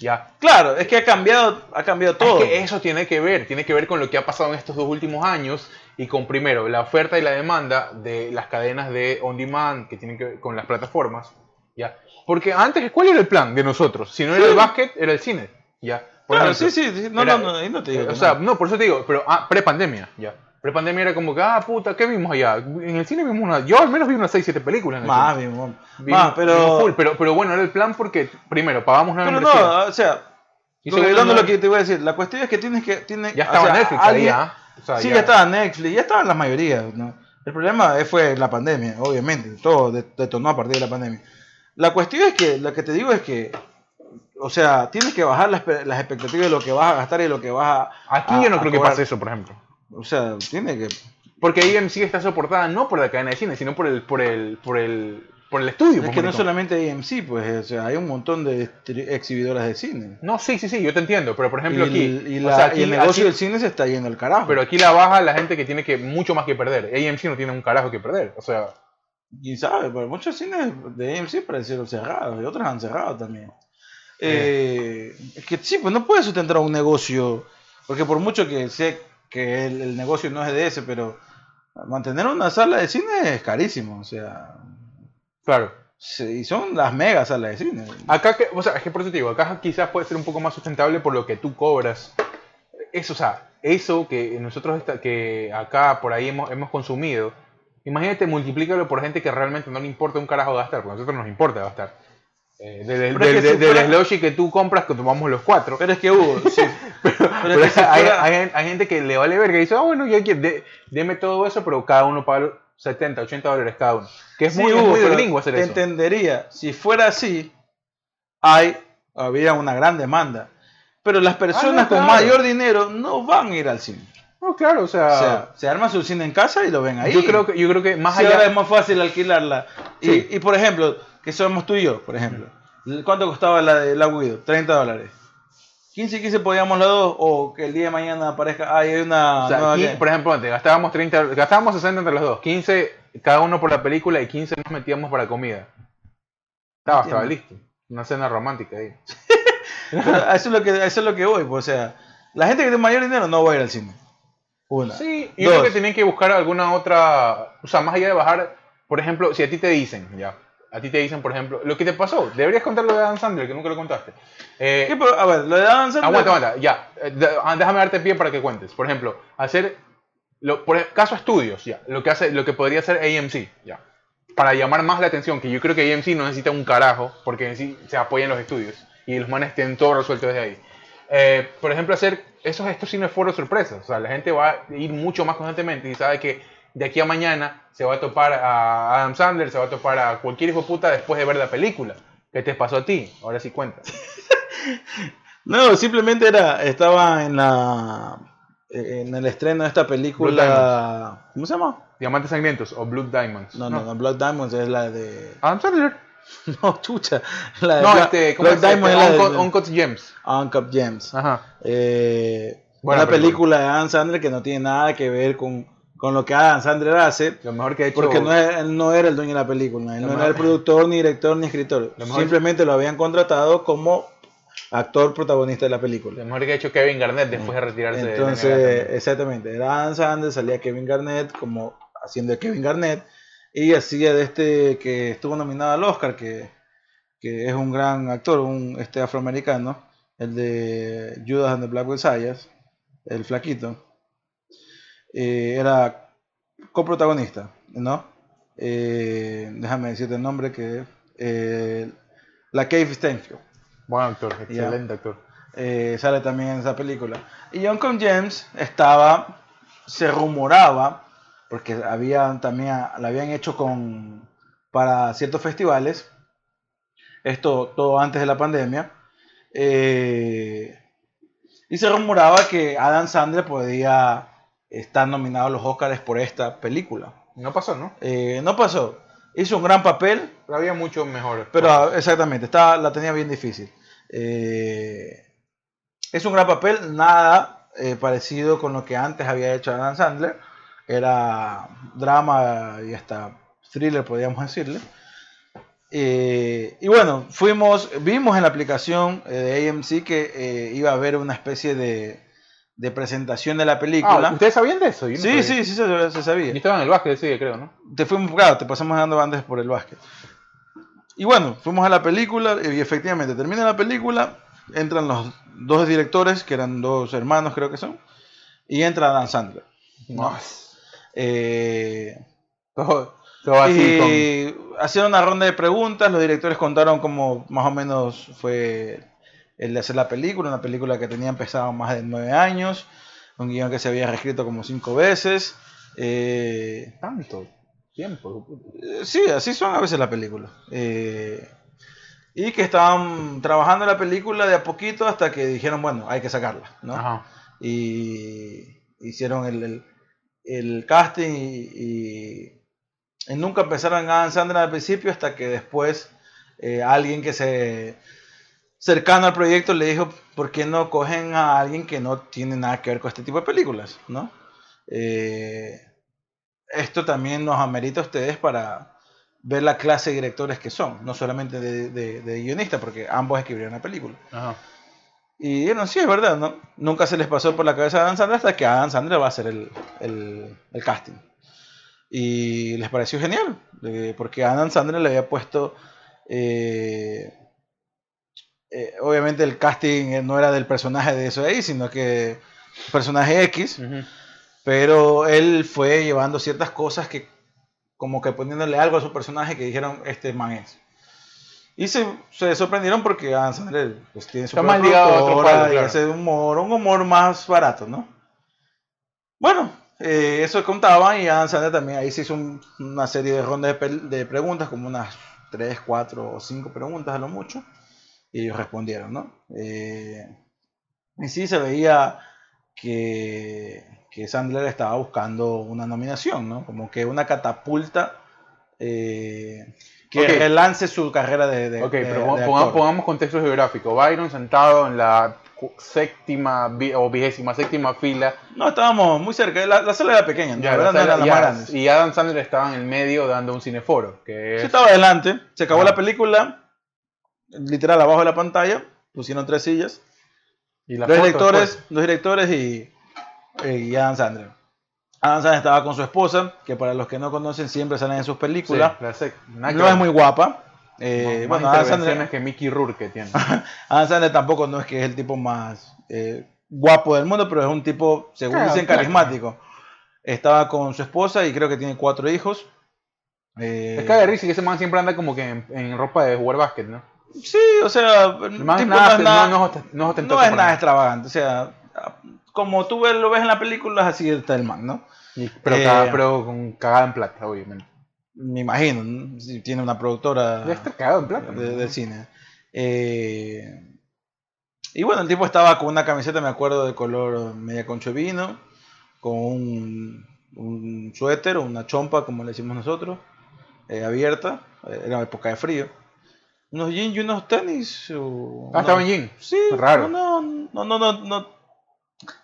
ya. Claro, es que ha cambiado, ha cambiado todo. Es que eso tiene que ver, tiene que ver con lo que ha pasado en estos dos últimos años y con primero la oferta y la demanda de las cadenas de on demand que tienen que ver con las plataformas, ya. Porque antes, ¿cuál era el plan de nosotros? Si no era el básquet, era el cine, ya. Por Claro, ejemplo, sí, sí, sí, no, era- no, no, ahí no te digo. o que sea, no. por eso te digo, pero ah, pre-pandemia, ya. Pre-pandemia era como que, ah, puta, ¿qué vimos allá? En el cine vimos una, yo al menos vi unas 6, 7 películas en el más, cine. Vimos- más, pero, full, pero, pero bueno, era el plan porque, primero, pagamos una pero membresía. no, o sea, y segundo, lo que te voy a decir, la cuestión es que tienes que, tiene, ya o estaba sea, Netflix ahí, alguien- ¿ah? O sea, sí, ya estaba Netflix, ya estaban las mayorías, ¿no? El problema fue la pandemia, obviamente, todo de- detonó a partir de la pandemia. La cuestión es que, lo que te digo es que, o sea, tienes que bajar las, las expectativas de lo que vas a gastar y lo que vas a... Aquí a- yo no creo que pase eso, por ejemplo. O sea, tiene que... Porque AMC está soportada no por la cadena de cine, sino por el, por el, por el, por el estudio. Es pues, que no solamente AMC, pues, o sea, hay un montón de exhibidoras de cine. No, sí, sí, sí, yo te entiendo, pero por ejemplo y, aquí, el- y o la- sea, y el negocio aquí- del cine se está yendo al carajo. pero aquí la baja la gente que tiene que mucho más que perder. AMC no tiene un carajo que perder, o sea, Quién sabe, pero muchos cines de AMC parecieron cerrados y otros han cerrado también. Eh. Es que sí, pues no puedes sustentar un negocio, porque por mucho que sé que el, el negocio no es de ese, pero mantener una sala de cine es carísimo, o sea, claro. sí, y son las mega salas de cine. Acá, que, o sea, es que por eso te digo, acá quizás puede ser un poco más sustentable por lo que tú cobras. Eso, o sea, eso que nosotros que acá por ahí hemos, hemos consumido, imagínate multiplícalo por gente que realmente no le importa un carajo gastar, porque a nosotros nos importa gastar. Eh, del Pero del- que si fuera- tú compras, que tomamos los cuatro. Pero es que hubo, sí, pero, Pero es que hay, fuera- hay- hay gente que le vale verga y dice, ah, bueno, yo quiero, de- deme todo eso, pero cada uno paga lo- 70, 80 dólares cada uno. Que es Sí, muy, es Hugo, muy de pero gringo hacer te eso. entendería. Si fuera así, hay, había una gran demanda. Pero las personas no, con claro. mayor dinero no van a ir al cine. No, claro, o sea, O sea, se arma su cine en casa y lo ven ahí. yo creo que yo creo que más Sí, allá ahora es más fácil alquilarla. Y, Sí. y, por ejemplo, que somos tú y yo, por ejemplo. ¿Cuánto costaba la de la Guido? 30 dólares. 15 y 15 podíamos los dos o que el día de mañana aparezca, ay, hay una o sea, por ejemplo, gastábamos 30, gastábamos 60 entre los dos, 15 cada uno por la película y 15 nos metíamos para comida. Estaba, estaba listo. Una cena romántica ahí. Eso es lo que eso es lo que voy, pues, o sea, la gente que tiene mayor dinero no va a ir al cine. Una. Sí, yo Dos. creo que tenían que buscar alguna otra, o sea, más allá de bajar, por ejemplo, si a ti te dicen, ya, a ti te dicen, por ejemplo, lo que te pasó, deberías contar lo de Adam Sandler, que nunca lo contaste. Eh, ¿Qué, pero, a ver, lo de Adam Sandler- aguanta, aguanta, ya, eh, ah, déjame darte pie para que cuentes. Por ejemplo, hacer, lo, por caso estudios, ya, lo que hace, lo que podría hacer AMC, ya, para llamar más la atención, que yo creo que AMC no necesita un carajo, porque en sí se apoya en los estudios y los manes tienen todo resuelto desde ahí. Eh, por ejemplo, hacer esos estos cines fueron sorpresas. O sea, la gente va a ir mucho más constantemente y sabe que de aquí a mañana se va a topar a Adam Sandler, se va a topar a cualquier hijo de puta después de ver la película. ¿Qué te pasó a ti? Ahora sí cuenta. No, simplemente era, estaba en la en el estreno de esta película. ¿Cómo se llama? Diamantes Sangrientos o Blood Diamonds. No, no, no, Blood Diamonds es la de. Adam Sandler. No, chucha. La de No, este, ¿cómo Blood es? Este, Diamond es la Uncut, Gems. Uncut Gems. Ajá. Eh, Buena una película. película de Adam Sandler que no tiene nada que ver con, con lo que Adam Sandler hace. Lo mejor que ha hecho. Porque no él no era el dueño de la película, él no mejor- era el productor, ni director, ni escritor. Lo Simplemente lo habían contratado como actor protagonista de la película. Lo mejor que ha hecho Kevin Garnett después de retirarse de la NBA Entonces, exactamente, era Adam Sandler, salía Kevin Garnett como haciendo de Kevin Garnett y hacía de este que estuvo nominado al Oscar, que, que es un gran actor, un este afroamericano, el de Judas and the Black Messiah, el flaquito, eh, era coprotagonista, ¿no? Eh, déjame decirte el nombre que eh, la Cave Stanfield Buen actor, excelente actor. sale también en esa película. Y John Con James estaba, se rumoraba, porque habían también, la habían hecho con, para ciertos festivales, esto todo antes de la pandemia, eh, y se rumoraba que Adam Sandler podía estar nominado a los Oscars por esta película. No pasó, ¿no? Eh, no pasó. Hizo un gran papel, Pero había mucho mejores. pero ah, exactamente, estaba, la tenía bien difícil. Eh, es un gran papel, nada eh, parecido con lo que antes había hecho Adam Sandler. Era drama y hasta thriller, podríamos decirle. Eh, y bueno, fuimos, vimos en la aplicación eh, de AMC que eh, iba a haber una especie de, de presentación de la película. Ah, ¿Ustedes sabían de eso? No sí, sabía. sí, sí, se, se sabía Yo estaba en el básquet día, creo, ¿no? te fuimos, claro, te pasamos dando antes por el básquet. Y bueno, fuimos a la película y efectivamente termina la película, entran los dos directores, que eran dos hermanos creo que son, y entra Dan Sandler. No. Eh, Todo, todo así con... y hacían una ronda de preguntas, los directores contaron cómo más o menos fue el de hacer la película, una película que tenía empezado más de nueve años, un guion que se había reescrito como cinco veces. Eh, Tanto tiempo. Eh, Sí, así son a veces las películas. Eh, y que estaban trabajando la película de a poquito hasta que dijeron, bueno, hay que sacarla, ¿no? Ajá. Y hicieron el, el- el casting y, nunca empezaron a Adam Sandler al principio hasta que después eh, alguien que se cercano al proyecto le dijo, ¿por qué no cogen a alguien que no tiene nada que ver con este tipo de películas? ¿no? Eh, esto también nos amerita a ustedes para ver la clase de directores que son, no solamente de, de, de guionistas, porque ambos escribieron la película. Y dijeron, sí, es verdad, ¿no? Nunca se les pasó por la cabeza a Adam Sandler hasta que Adam Sandler va a hacer el, el- el casting. Y les pareció genial, eh, porque Adam Sandler le había puesto... eh, eh, obviamente el casting no era del personaje de eso ahí, sino que personaje X, Ujú. pero él fue llevando ciertas cosas que como que poniéndole algo a su personaje que dijeron este man es. Y se, se sorprendieron porque Adam Sandler pues, tiene su Está más ligado a otro palo, y claro. hace humor, un humor más barato, ¿no? Bueno, eh, eso contaban y Adam Sandler también ahí se hizo un- una serie de rondas de, de preguntas, como unas 3, 4 o 5 preguntas a lo mucho, y ellos respondieron, ¿no? Eh, y sí se veía que, que Sandler estaba buscando una nominación, ¿no? Como que una catapulta eh, que Ok. relance su carrera de, de, Ok, de- pero de ponga- pongamos contexto geográfico. Byron sentado en la séptima o vigésima séptima fila. No, estábamos muy cerca, la, la sala era pequeña, ¿no? Ya, La verdad la no eran sala- las más ya, grandes. y Adam Sandler estaba en el medio dando un cineforo. Que es, Sí, estaba adelante, se acabó Ajá. la película, literal abajo de la pantalla, pusieron tres sillas, y la dos foto directores, dos directores y, y Adam Sandler. Adam Sandler estaba con su esposa, que para los que no conocen siempre salen en sus Sí, películas. que no es muy guapa. Eh, Más- más bueno, Adam intervenciones Sandler, que Mickey Rourke tiene. Adam Sandler tampoco no es que es el tipo más eh, guapo del mundo, pero es un tipo, según Claro, dicen, claro. carismático. Estaba con su esposa y creo que tiene cuatro hijos. Eh, Es que de risa que ese man siempre anda como que en, en ropa de jugar básquet, ¿no? Sí, o sea, el Más tipo nada, no es nada. extravagante. O sea, como tú lo ves en la película, es así está el man, ¿no? Y- pero, Eh, pero con cagada en plata, obviamente. Me imagino, ¿no? si tiene una productora Ya está cagado en plata. de- del cine. Eh, y bueno, el tipo estaba con una camiseta, me acuerdo, de color media concho vino, con un, un suéter o una chompa, como le decimos nosotros, eh, abierta. eh, Era época de frío. Unos jeans y unos tenis. o- Ah, estaba en jean. Sí, Raro. No, no, no, no, no,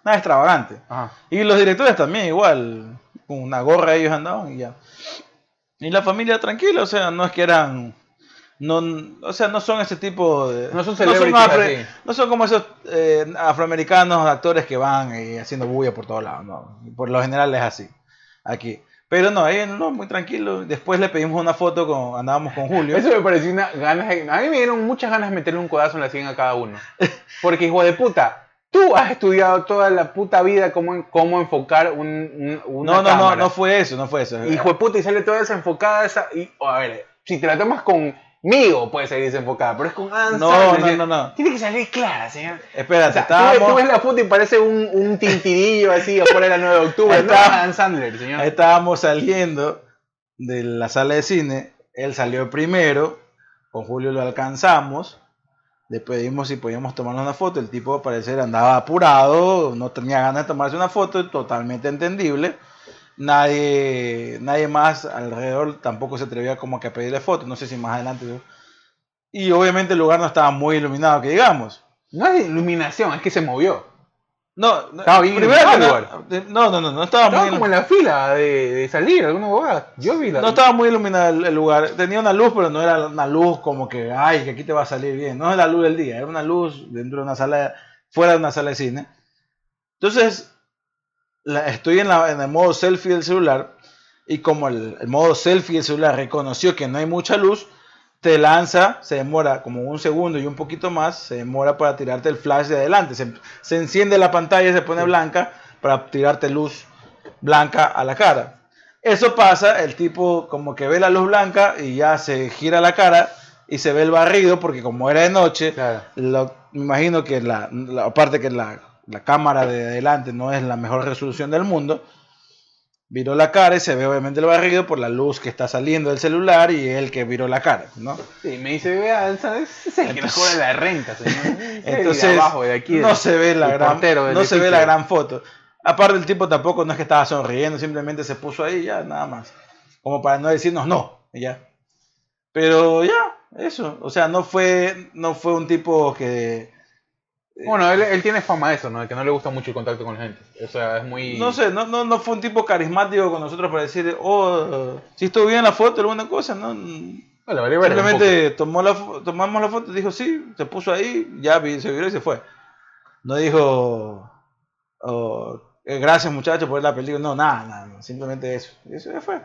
nada extravagante. Ajá. Y los directores también igual, con una gorra ellos andaban y ya. Y la familia tranquila, o sea, no es que eran, no, o sea, no son ese tipo de... No son son, celebrities afro- así. no son como esos eh, afroamericanos actores que van eh, haciendo bulla por todos lados, no. Por lo general es así, aquí. Pero no, ahí no, muy tranquilo. Después le pedimos una foto con, andábamos con Julio. Eso me pareció una ganas A mí me dieron muchas ganas de meterle un codazo en la sien a cada uno. Porque, hijo de puta, tú has estudiado toda la puta vida cómo, cómo enfocar un, un- una No, no, no, cámara. no fue eso, no fue eso. Hijo de puta, y sale toda desenfocada esa. Y, a ver, si te la tomas conmigo, puede salir desenfocada, pero es con Adam No, Sandler, no, no, no. Tiene que salir clara, señor. Espérate, O sea, tú, ves, estábamos... tú ves la foto y parece un, un tintirillo así afuera de la 9 de octubre. Ahí No, está. Adam Sandler, señor. Estábamos saliendo de la sala de cine. Él salió primero. Con Julio lo alcanzamos. Le pedimos si podíamos tomarnos una foto. El tipo, al parecer, andaba apurado. No tenía ganas de tomarse una foto. Totalmente entendible. Nadie, nadie más alrededor tampoco se atrevía como que a pedirle fotos. No sé si más adelante. ¿no? Y obviamente el lugar no estaba muy iluminado, que digamos. No de iluminación, es que se movió. No, no, Estaba bien primero que iluminado no, no, no, no, no estaba muy Estaba iluminado. como en la fila de, de salir, alguna bobada. Yo vi la. No estaba muy iluminado el, el lugar. Tenía una luz, pero no era una luz como que, ay, que aquí te va a salir bien. No es la luz del día, era una luz dentro de una sala, fuera de una sala de cine. Entonces, la- estoy en, la- en el modo selfie del celular y como el, el modo selfie del celular reconoció que no hay mucha luz, te lanza, se demora como un segundo y un poquito más, se demora para tirarte el flash de adelante. Se, se enciende la pantalla y se pone blanca para tirarte luz blanca a la cara. Eso pasa, el tipo como que ve la luz blanca y ya se gira la cara y se ve el barrido porque como era de noche, Claro. lo- me imagino que la, la- aparte que la, la cámara de adelante no es la mejor resolución del mundo, viró la cara y se ve obviamente el barrido por la luz que está saliendo del celular y él que viró la cara, ¿no? Sí, me dice, vea, ¿sabes? Es el que nos cobra la renta, señor. Entonces de abajo, de aquí. no de- se ve la gran no se ve la gran foto. Aparte el tipo tampoco no es que estaba sonriendo, simplemente se puso ahí ya nada más. Como para no decirnos no, ya. Pero ya, eso, o sea, no fue no fue un tipo que Bueno, él, él tiene fama de eso, ¿no? De que no le gusta mucho el contacto con la gente. O sea, es muy. no sé, no, no, no fue un tipo carismático con nosotros para decir, "Oh, si estuvo bien la foto, alguna cosa", no. No, le valió verga un Simplemente tomó la, tomamos la foto, dijo sí, se puso ahí, ya se viró y se fue. No dijo, oh, eh, gracias muchachos por ver la película, no, nada, nada, simplemente eso. Eso ya fue.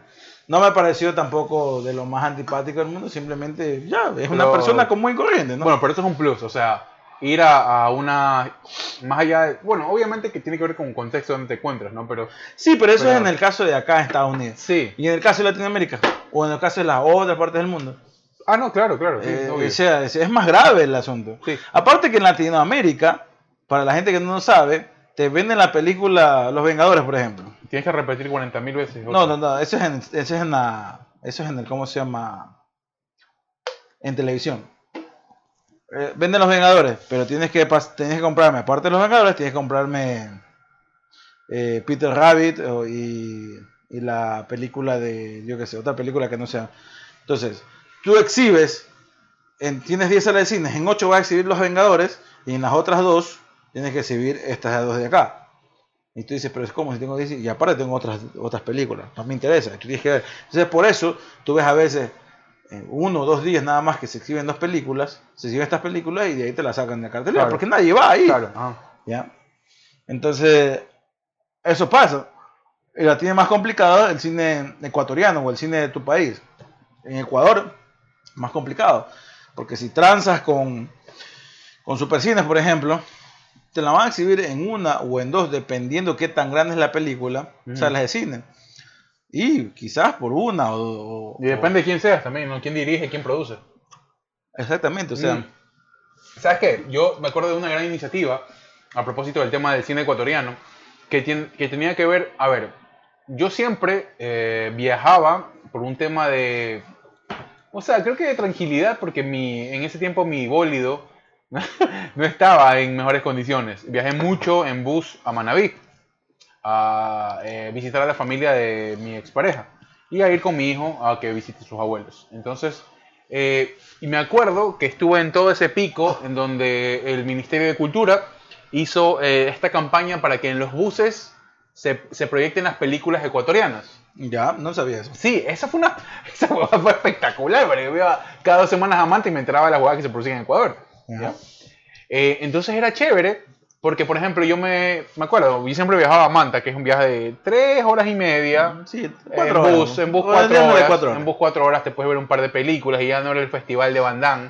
No me pareció tampoco de lo más antipático del mundo, simplemente ya, es una Pero- persona común y corriente. ¿no? Bueno, pero esto es un plus, o sea, ir a, a una. Más allá de. Bueno, obviamente que tiene que ver con el contexto donde te encuentras, ¿no? Pero sí, pero eso pero- es en el caso de acá en Estados Unidos. sí. Y en el caso de Latinoamérica, o en el caso de las otras partes del mundo. Ah, no, claro, claro. Sí, Eh, o sea, es, más grave el asunto. Sí. Aparte que en Latinoamérica, para la gente que no lo sabe, te venden la película Los Vengadores, por ejemplo. Tienes que repetir 40.000 veces. No, no, no, eso es en, eso es en la, eso es en el, ¿cómo se llama? En televisión. Eh, venden los Vengadores, pero tienes que, tienes que comprarme, aparte de los Vengadores, tienes que comprarme eh, Peter Rabbit y, la película de, yo qué sé, otra película que no sea. Entonces, tú exhibes, en- tienes 10 salas de cines, en 8 vas a exhibir los Vengadores y en las otras dos tienes que exhibir estas dos de acá. Y tú dices, pero es como si tengo 10 y aparte tengo otras, otras películas, no me interesa, tú tienes que ver. Entonces, por eso tú ves a veces en uno o dos días nada más que se exhiben dos películas, se exhiben estas películas y de ahí te las sacan de la cartelera, Claro. porque nadie va ahí. Claro. ¿ya? Entonces, eso pasa. Y la tiene más complicado el cine ecuatoriano o el cine de tu país. En Ecuador, más complicado. Porque si transas con, con Supercines, por ejemplo, te la van a exhibir en una o en dos, dependiendo qué tan grande es la película, Ujú. salas de cine. Y quizás por una o... o- Y depende de quién seas también, ¿no? ¿Quién dirige, quién produce? Exactamente, o sea... Mm. ¿Sabes qué? Yo me acuerdo de una gran iniciativa a propósito del tema del cine ecuatoriano que, tien- que tenía que ver, a ver, yo siempre eh, viajaba por un tema de, o sea, creo que de tranquilidad porque mi, en ese tiempo mi bólido no estaba en mejores condiciones. Viajé mucho en bus a Manabí a eh, visitar a la familia de mi expareja y a ir con mi hijo a que visite sus abuelos. Entonces, eh, y me acuerdo que estuve en todo ese pico en donde el Ministerio de Cultura hizo eh, esta campaña para que en los buses se, se proyecten las películas ecuatorianas. Ya, no sabía eso. Sí, esa fue una esa fue espectacular, porque yo iba cada dos semanas a Manta y me enteraba de las huevadas que se producían en Ecuador. ¿ya? Eh, entonces era chévere, porque por ejemplo yo me, me acuerdo, yo siempre viajaba a Manta, que es un viaje de tres horas y media. Sí, En bus, horas. en bus cuatro horas, hay cuatro horas. En bus cuatro horas te puedes ver un par de películas y ya no era el festival de Van Damme,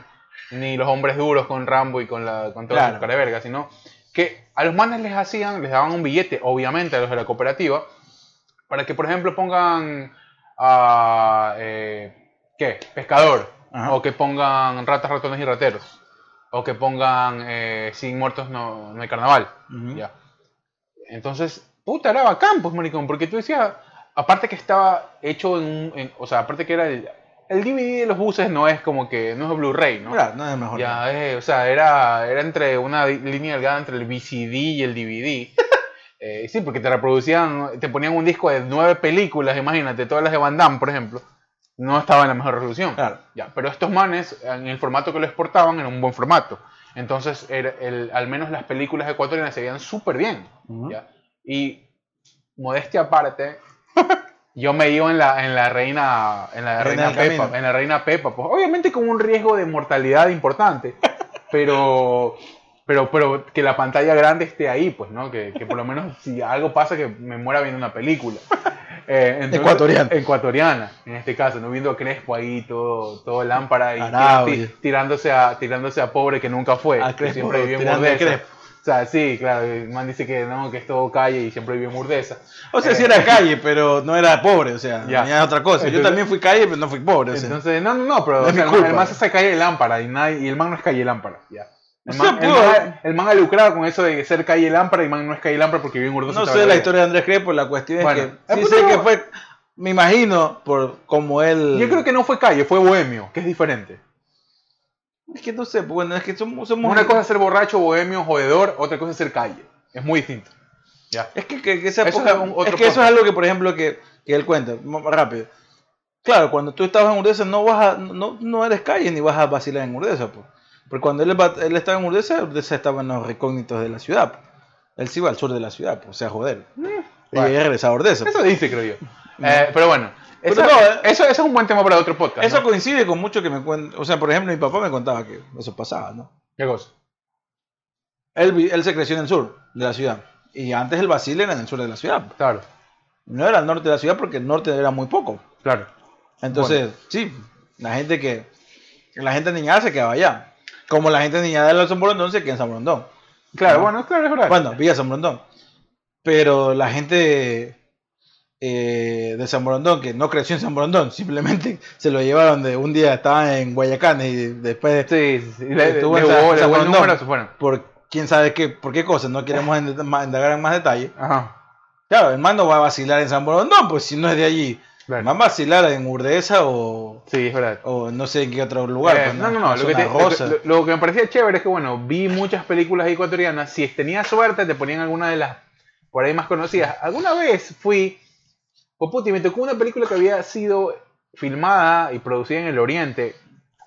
ni los hombres duros con Rambo y con, la, con toda Claro. la cara de verga, sino que a los manes les hacían, les daban un billete, obviamente a los de la cooperativa, para que por ejemplo pongan a, eh, ¿qué? Pescador, Ajá. o que pongan ratas, ratones y rateros, o que pongan eh, sin muertos no, no hay carnaval. Ya. Entonces, puta, era bacán, pues, maricón, porque tú decías, aparte que estaba hecho en un, en- o sea, aparte que era el, el DVD de los buses no es como que, no es Blu-ray, ¿no? Claro, no es el mejor. Ya, eh, o sea, era, era entre una línea delgada entre el VCD y el DVD. Eh, sí, porque te reproducían, te ponían un disco de nueve películas, imagínate, todas las de Van Damme, por ejemplo. No estaba en la mejor resolución. Claro. Ya, pero estos manes, en el formato que lo exportaban, era un buen formato. Entonces, era el- al menos las películas ecuatorianas se veían súper bien. ¿ya? Y, modestia aparte, yo me iba en la, en la reina, en la Reina Pepa, Camino. en la reina Pepa, pues obviamente con un riesgo de mortalidad importante, pero, pero, pero que la pantalla grande esté ahí, pues, ¿no? Que, que por lo menos si algo pasa que me muera viendo una película. Eh, entonces- Ecuatoriana. Ecuatoriana, en este caso, ¿no? Viendo a Crespo ahí todo, todo lámpara y Arau, ti- tirándose, a, tirándose a pobre que nunca fue, A que Crespo, siempre vivió en. Crespo. O sea, sí, claro, el man dice que no, que es todo calle y siempre vivió en Murdeza. O sea, Eh, sí era calle, pero no era pobre, o sea, Ya. tenía otra cosa. Yo Entonces- también fui calle, pero no fui pobre, o sea. Entonces, no, no, no, pero No o sea, el man- se calle lámpara y, nadie- y el man no es calle lámpara. Ya. El, man, el, pudo- man, el man ha lucrado con eso de ser calle lámpara y el man no es calle lámpara porque vive en Urdosa. no sé la historia de Andrés Crepo, la cuestión Bueno, es que sí sé que fue, me imagino, por como él... Yo creo que no fue calle, fue bohemio, que es diferente. Es que no sé, pues, bueno, es que somos... somos Una cosa es ser borracho, bohemio, jodedor, otra cosa es ser calle. Es muy distinto. Ya. Es que, que, que esa Eso es un- otro es que eso es algo que, por ejemplo, que, que él cuenta, rápido. Claro, cuando tú estabas en Urdesa no vas a, no, no eres calle ni vas a vacilar en Urdesa, pues. Porque cuando él, él estaba en Urdesa, Urdesa estaba en los recógnitos de la ciudad. Él se iba al sur de la ciudad, o sea, joder. y Mm, bueno. ya regresaba a Urdesa. Eso dice, creo yo. Eh, pero bueno, Pero eso, no, eh. eso, eso es un buen tema para otro podcast. Eso ¿no? coincide con mucho que me cuentan. O sea, por ejemplo, mi papá me contaba que eso pasaba, ¿no? ¿Qué cosa? Él, él se creció en el sur de la ciudad. Y antes el Basile era en el sur de la ciudad. Claro, No era el norte de la ciudad porque el norte era muy poco. claro. Entonces, sí, la gente que. La gente niñada se quedaba allá. Como la gente niñada de San Borondón se queda en San Borondón. Claro, No. bueno, claro, es verdad. Bueno, Villa San Borondón. Pero la gente eh, de San Borondón, que no creció en San Borondón, simplemente se lo llevaron de un día estaban en Guayacán y después Sí, sí, sí. Le, le, Estuvo le en San- le San Borondón. número, por quién sabe qué, por qué cosa, no queremos indagar en más detalle. Ajá. Claro, el man no va a vacilar en San Borondón, pues si no es de allí. Claro. El man va a vacilar en Urdesa o, Sí, es verdad. o no sé en qué otro lugar. Eh, pues, no, no, no. Lo que, te- lo me parecía chévere es que, bueno, vi muchas películas ecuatorianas. Si tenía suerte, te ponían alguna de las por ahí más conocidas. Alguna vez fui, puta, y me tocó una película que había sido filmada y producida en el Oriente.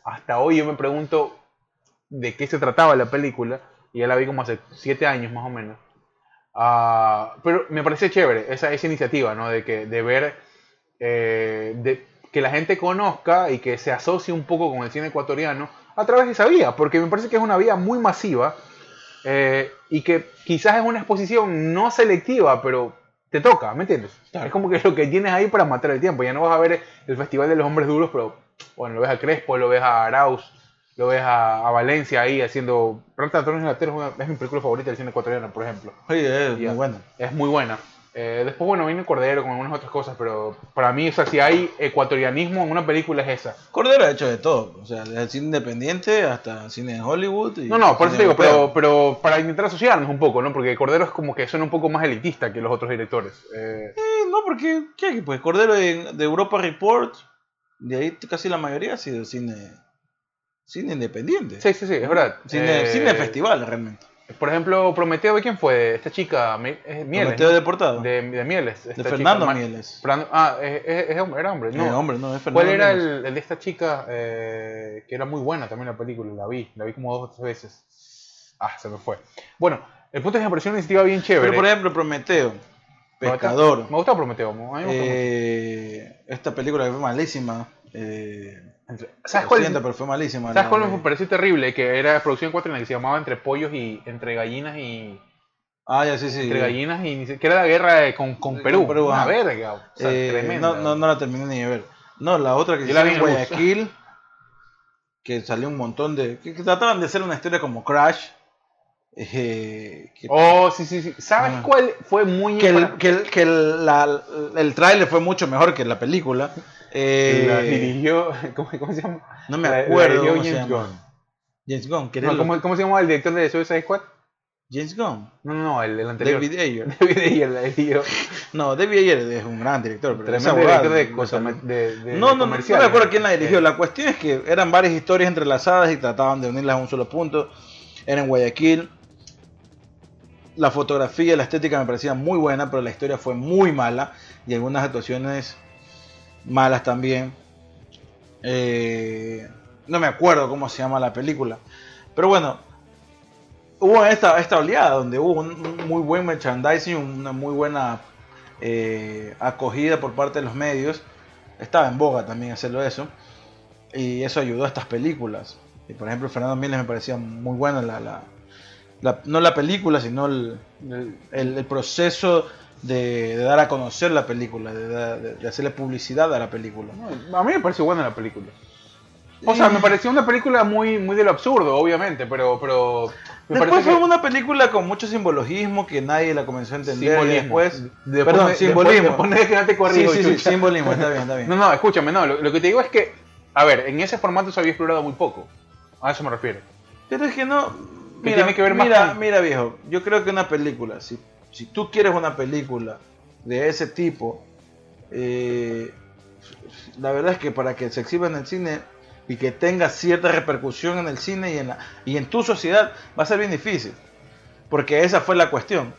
Hasta hoy yo me pregunto de qué se trataba la película. Y ya la vi como hace siete años más o menos. Ah, pero me parece chévere esa, esa iniciativa, ¿no? De, que, de ver, eh, de, que la gente conozca y que se asocie un poco con el cine ecuatoriano a través de esa vía, porque me parece que es una vía muy masiva eh, y que quizás es una exposición no selectiva, pero te toca, ¿me entiendes? Claro. Es como que lo que tienes ahí para matar el tiempo, ya no vas a ver el Festival de los Hombres Duros, pero bueno, lo ves a Crespo, lo ves a Arauz, lo ves a, a Valencia ahí haciendo... Planta de Latero es, mi película favorita del cine ecuatoriano, por ejemplo. Oye, es muy bueno. Es muy buena. Eh, después, bueno, viene Cordero con algunas otras cosas, pero para mí, o sea, si hay ecuatorianismo en una película es esa. Cordero ha hecho de todo, o sea, desde el cine independiente hasta el cine de Hollywood. Y No, no, por eso te digo, pero, pero para intentar asociarnos un poco, ¿no? Porque Cordero es como que suena un poco más elitista que los otros directores. Eh, Eh, no, porque, ¿qué? Pues Cordero de, de Europa Report, de ahí casi la mayoría ha sido cine, cine independiente. sí, sí, sí, es verdad. Cine, Eh, cine de festival, realmente. Por ejemplo, Prometeo, ¿de quién fue? Esta chica, es Mieles. Prometeo ¿no? deportado. De, de Mieles. De Fernando chica, Mieles. Ah, es, es- es hombre, era hombre. No. Eh, hombre, no, es Fernando ¿Cuál era el, el de esta chica? eh, que era muy buena también la película, la vi, la vi como dos o tres veces. Ah, se me fue. Bueno, el punto es que me pareció una iniciativa bien chévere. Pero por ejemplo, Prometeo, Pescador, Me gusta Prometeo, a mí me gusta eh, esta película que fue malísima. Eh. ¿Sabes cuál, siento, pero fue malísima. ¿sabes cuál me pareció terrible? Que era de producción 4 que se llamaba Entre Pollos y Entre Gallinas y. Ah, ya, sí, sí. Entre Gallinas y. Que era la guerra de- con, con Con Perú. Perú, una verga. O sea, Eh, tremenda. no, no, no la terminé ni de ver. No, la otra que se bus. Guayaquil, que salió un montón de... Que, que trataban de hacer una historia como Crash. eh, que, Oh, sí, sí, sí. ¿Sabes Ah. cuál fue muy. que el, que el, que el, la- el tráiler fue mucho mejor que la película. Eh, la dirigió. ¿cómo, cómo se llama? no me la- la acuerdo cómo se James llama. Gunn. James Gunn, No, ¿cómo, cómo se llama el director de Suicide Squad? James Gunn. No, no, no, el, el anterior. David Ayer. David Ayer, la dirigió. No, David Ayer es un gran director. Pero Tremendo huevada director de cosas. De, de, No, no, no, no me acuerdo quién la dirigió. Eh, La cuestión es que eran varias historias entrelazadas y trataban de unirlas a un solo punto. Era en Guayaquil. La fotografía y la estética me parecían muy buena, pero la historia fue muy mala. Y algunas actuaciones malas también. Eh, no me acuerdo cómo se llama la película. Pero bueno, hubo esta, esta oleada donde hubo un, muy buen merchandising, una muy buena eh, acogida por parte de los medios. Estaba en boga también hacerlo eso. Y eso ayudó a estas películas. Y por ejemplo, Fernando Miles me parecía muy buena la, la- la- no la película, sino el- el proceso de, de dar a conocer la película, de, de- de hacerle publicidad a la película. a mí me pareció buena la película. O sea, me pareció una película muy, muy de lo absurdo, obviamente, pero, pero me Después fue que una película con mucho simbolismo que nadie la comenzó a entender. y simbolismo. después, Después perdón, me- simbolismo. Después, después de que no te sí, corrijo, sí, sí, simbolismo, está bien, está bien. No, no, escúchame, no, lo, lo que te digo es que, a ver, en ese formato se había explorado muy poco. A eso me refiero. Pero es que no. Que Mira, tiene que ver más mira, con- mira, viejo. Yo creo que una película, si, si tú quieres una película de ese tipo, eh, la verdad es que para que se exhiba en el cine y que tenga cierta repercusión en el cine y en, la, y en tu sociedad, va a ser bien difícil. Porque esa fue la cuestión.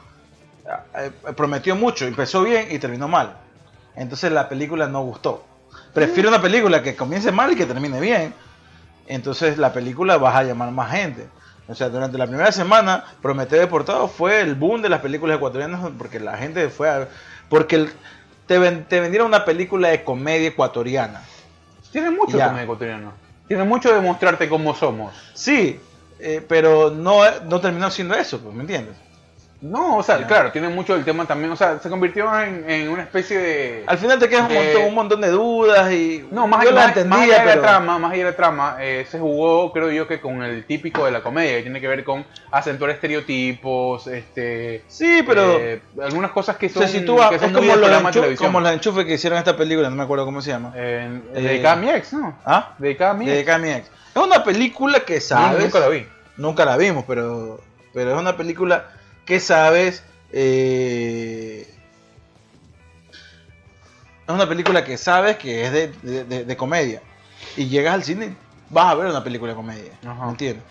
Ah, eh, Prometió mucho, empezó bien y terminó mal. Entonces la película no gustó. Prefiero una película que comience mal y que termine bien entonces la película vas a llamar más gente. O sea, durante la primera semana, Prometeo Deportado fue el boom de las películas ecuatorianas porque la gente fue a... Porque te, ven- te vendieron una película de comedia ecuatoriana. Tiene mucho Ya. comedia ecuatoriano. Tiene mucho de mostrarte cómo somos. Sí, eh, pero no, no terminó siendo eso, pues, ¿me entiendes? No, o sea, claro, tiene mucho del tema también. O sea, se convirtió en, en una especie de. Al final te quedas un, Eh, montón, un montón de dudas y... No, más, yo la más allá de la trama, más allá de la trama, eh, se jugó, creo yo, que con el típico de la comedia, que tiene que ver con acentuar estereotipos, este, Sí, pero... eh, algunas cosas que son, sea, si tú vas... que Es son como los, programa de enchu- televisión. como los enchufes que hicieron esta película, no me acuerdo cómo se llama. Eh, dedicada a mi ex, ¿no? ¿Ah? Dedicada a mi De ex. Kami X. Es una película que Yo sabes... nunca la vi. Nunca la vimos, pero, pero es una película que sabes eh, es una película que sabes que es de, de- de- de comedia. Y llegas al cine, vas a ver una película de comedia. Ajá. ¿Me entiendes?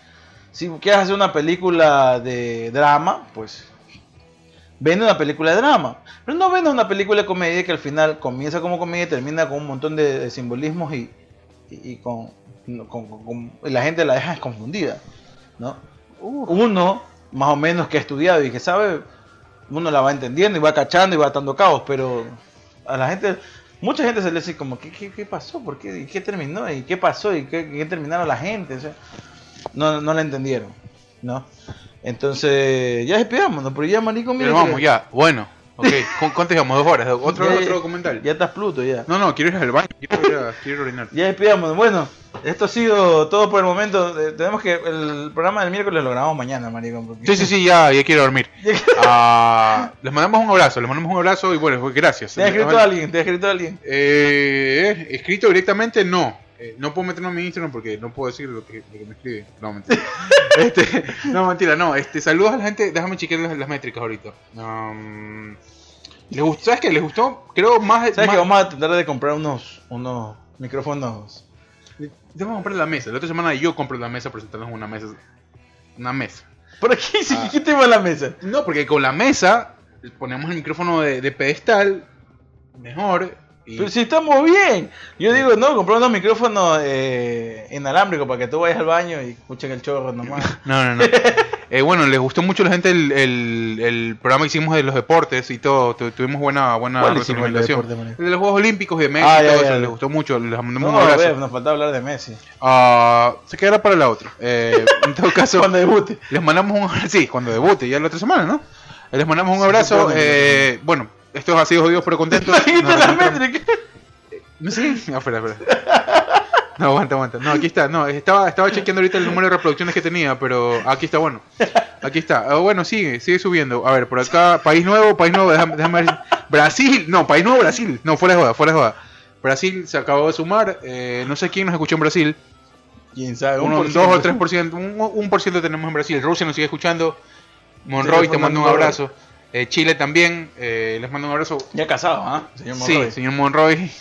Si quieres hacer una película de drama, pues vende una película de drama. Pero no vende una película de comedia que al final comienza como comedia y termina con un montón de, simbolismos y, y- y con, con- con- con- y la gente la deja confundida. ¿no? Uno, más o menos que ha estudiado y que sabe, uno la va entendiendo y va cachando y va atando cabos, pero a la gente, mucha gente se le dice como, ¿qué, qué, qué pasó? ¿Por qué? ¿Y qué terminó? ¿Y qué pasó? ¿Y qué, qué terminaron la gente? O sea, no, no la entendieron, ¿no? Entonces, ya despidámonos, pero ya marico, mira Pero que- vamos, ya. Bueno, ok. ¿Cu- ¿Cuánto digamos? ¿Dos horas? ¿Otro, ya- otro documental? Ya estás Pluto, ya. No, no, quiero ir al baño. Quiero ir a, quiero a orinar. Ya despidámonos. Bueno, esto ha sido todo por el momento. Eh, Tenemos que, el programa del miércoles lo grabamos mañana, porque- Sí, sí, sí, ya, ya quiero dormir. Ah, les mandamos un abrazo, les mandamos un abrazo y bueno, pues, gracias. ¿Te ha escrito alguien? ¿Te ha escrito alguien? Eh, escrito directamente, no. Eh, no puedo meterme en mi Instagram porque no puedo decir lo que, lo que me escribe. No, mentira. este, no, mentira, no. Este, saludos a la gente. Déjame chequear las, las métricas ahorita. Um, ¿les gustó? ¿Sabes qué? ¿Les gustó? Creo más. ¿Sabes más- que vamos a tratar de comprar unos, unos micrófonos? Vamos a comprar la mesa. La otra semana yo compro la mesa para sentarnos en una mesa. Una mesa. ¿Por aquí? ¿Sí? Ah. ¿Qué tengo en la mesa? No, porque con la mesa ponemos el micrófono de, de pedestal mejor. Y... Pero si estamos bien. Yo digo, no, comprar unos micrófonos eh, inalámbricos para que tú vayas al baño y escuchen el chorro nomás. No, no, no. Eh, bueno, les gustó mucho la gente el, el, el programa que hicimos de los deportes y todo. Tu- tuvimos buena, buena ¿Cuál hicimos el de deporte, los Juegos Olímpicos de México Ah, y todo ya, eso. ya. Les gustó mucho. Les mandamos No, un abrazo. ver, nos falta hablar de Messi. Ah, se quedará para la otra. Eh, en todo caso, Cuando debute. les mandamos un Sí, cuando debute, ya la otra semana, ¿no? Eh, Les mandamos un Sí, abrazo. Eh, bueno, estos ha sido jodidos pero contentos. La reencontramos- métrica. No, sí, no, espera, espera. No, aguanta, aguanta. No, aquí está. No, estaba, estaba chequeando ahorita el número de reproducciones que tenía, pero aquí está, bueno. Aquí está. Ah, bueno, sigue, sigue subiendo. A ver, por acá, país nuevo, país nuevo, déjame, déjame ver. Brasil, no, país nuevo, Brasil. No, fuera de joda, fuera de joda. Brasil se acabó de sumar. eh, no sé quién nos escuchó en Brasil. ¿Quién sabe? Uno, dos ciento. o tres por ciento. Un, un por ciento tenemos en Brasil. Rusia nos sigue escuchando. Monroy, te mando un abrazo. Eh, Chile también. eh, les mando un abrazo. Ya casado, ¿ah? Señor Sí, señor Monroy.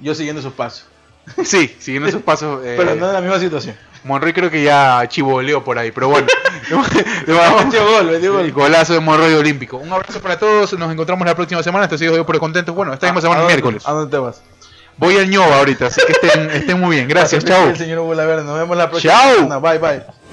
Yo siguiendo sus pasos. Sí, siguiendo sus pasos. eh, Pero no en la misma situación. Monroy creo que ya chivoleó por ahí, pero bueno. el golazo de Monroy olímpico. Un abrazo para todos, nos encontramos la próxima semana. Esto ha sido por contentos. Bueno, esta misma semana ¿A el dónde- miércoles. ¿A dónde te vas? Voy al ñoba ahorita, así que estén, estén muy bien. Gracias, chao. El señor. Nos vemos la próxima Chao. semana. Bye, bye.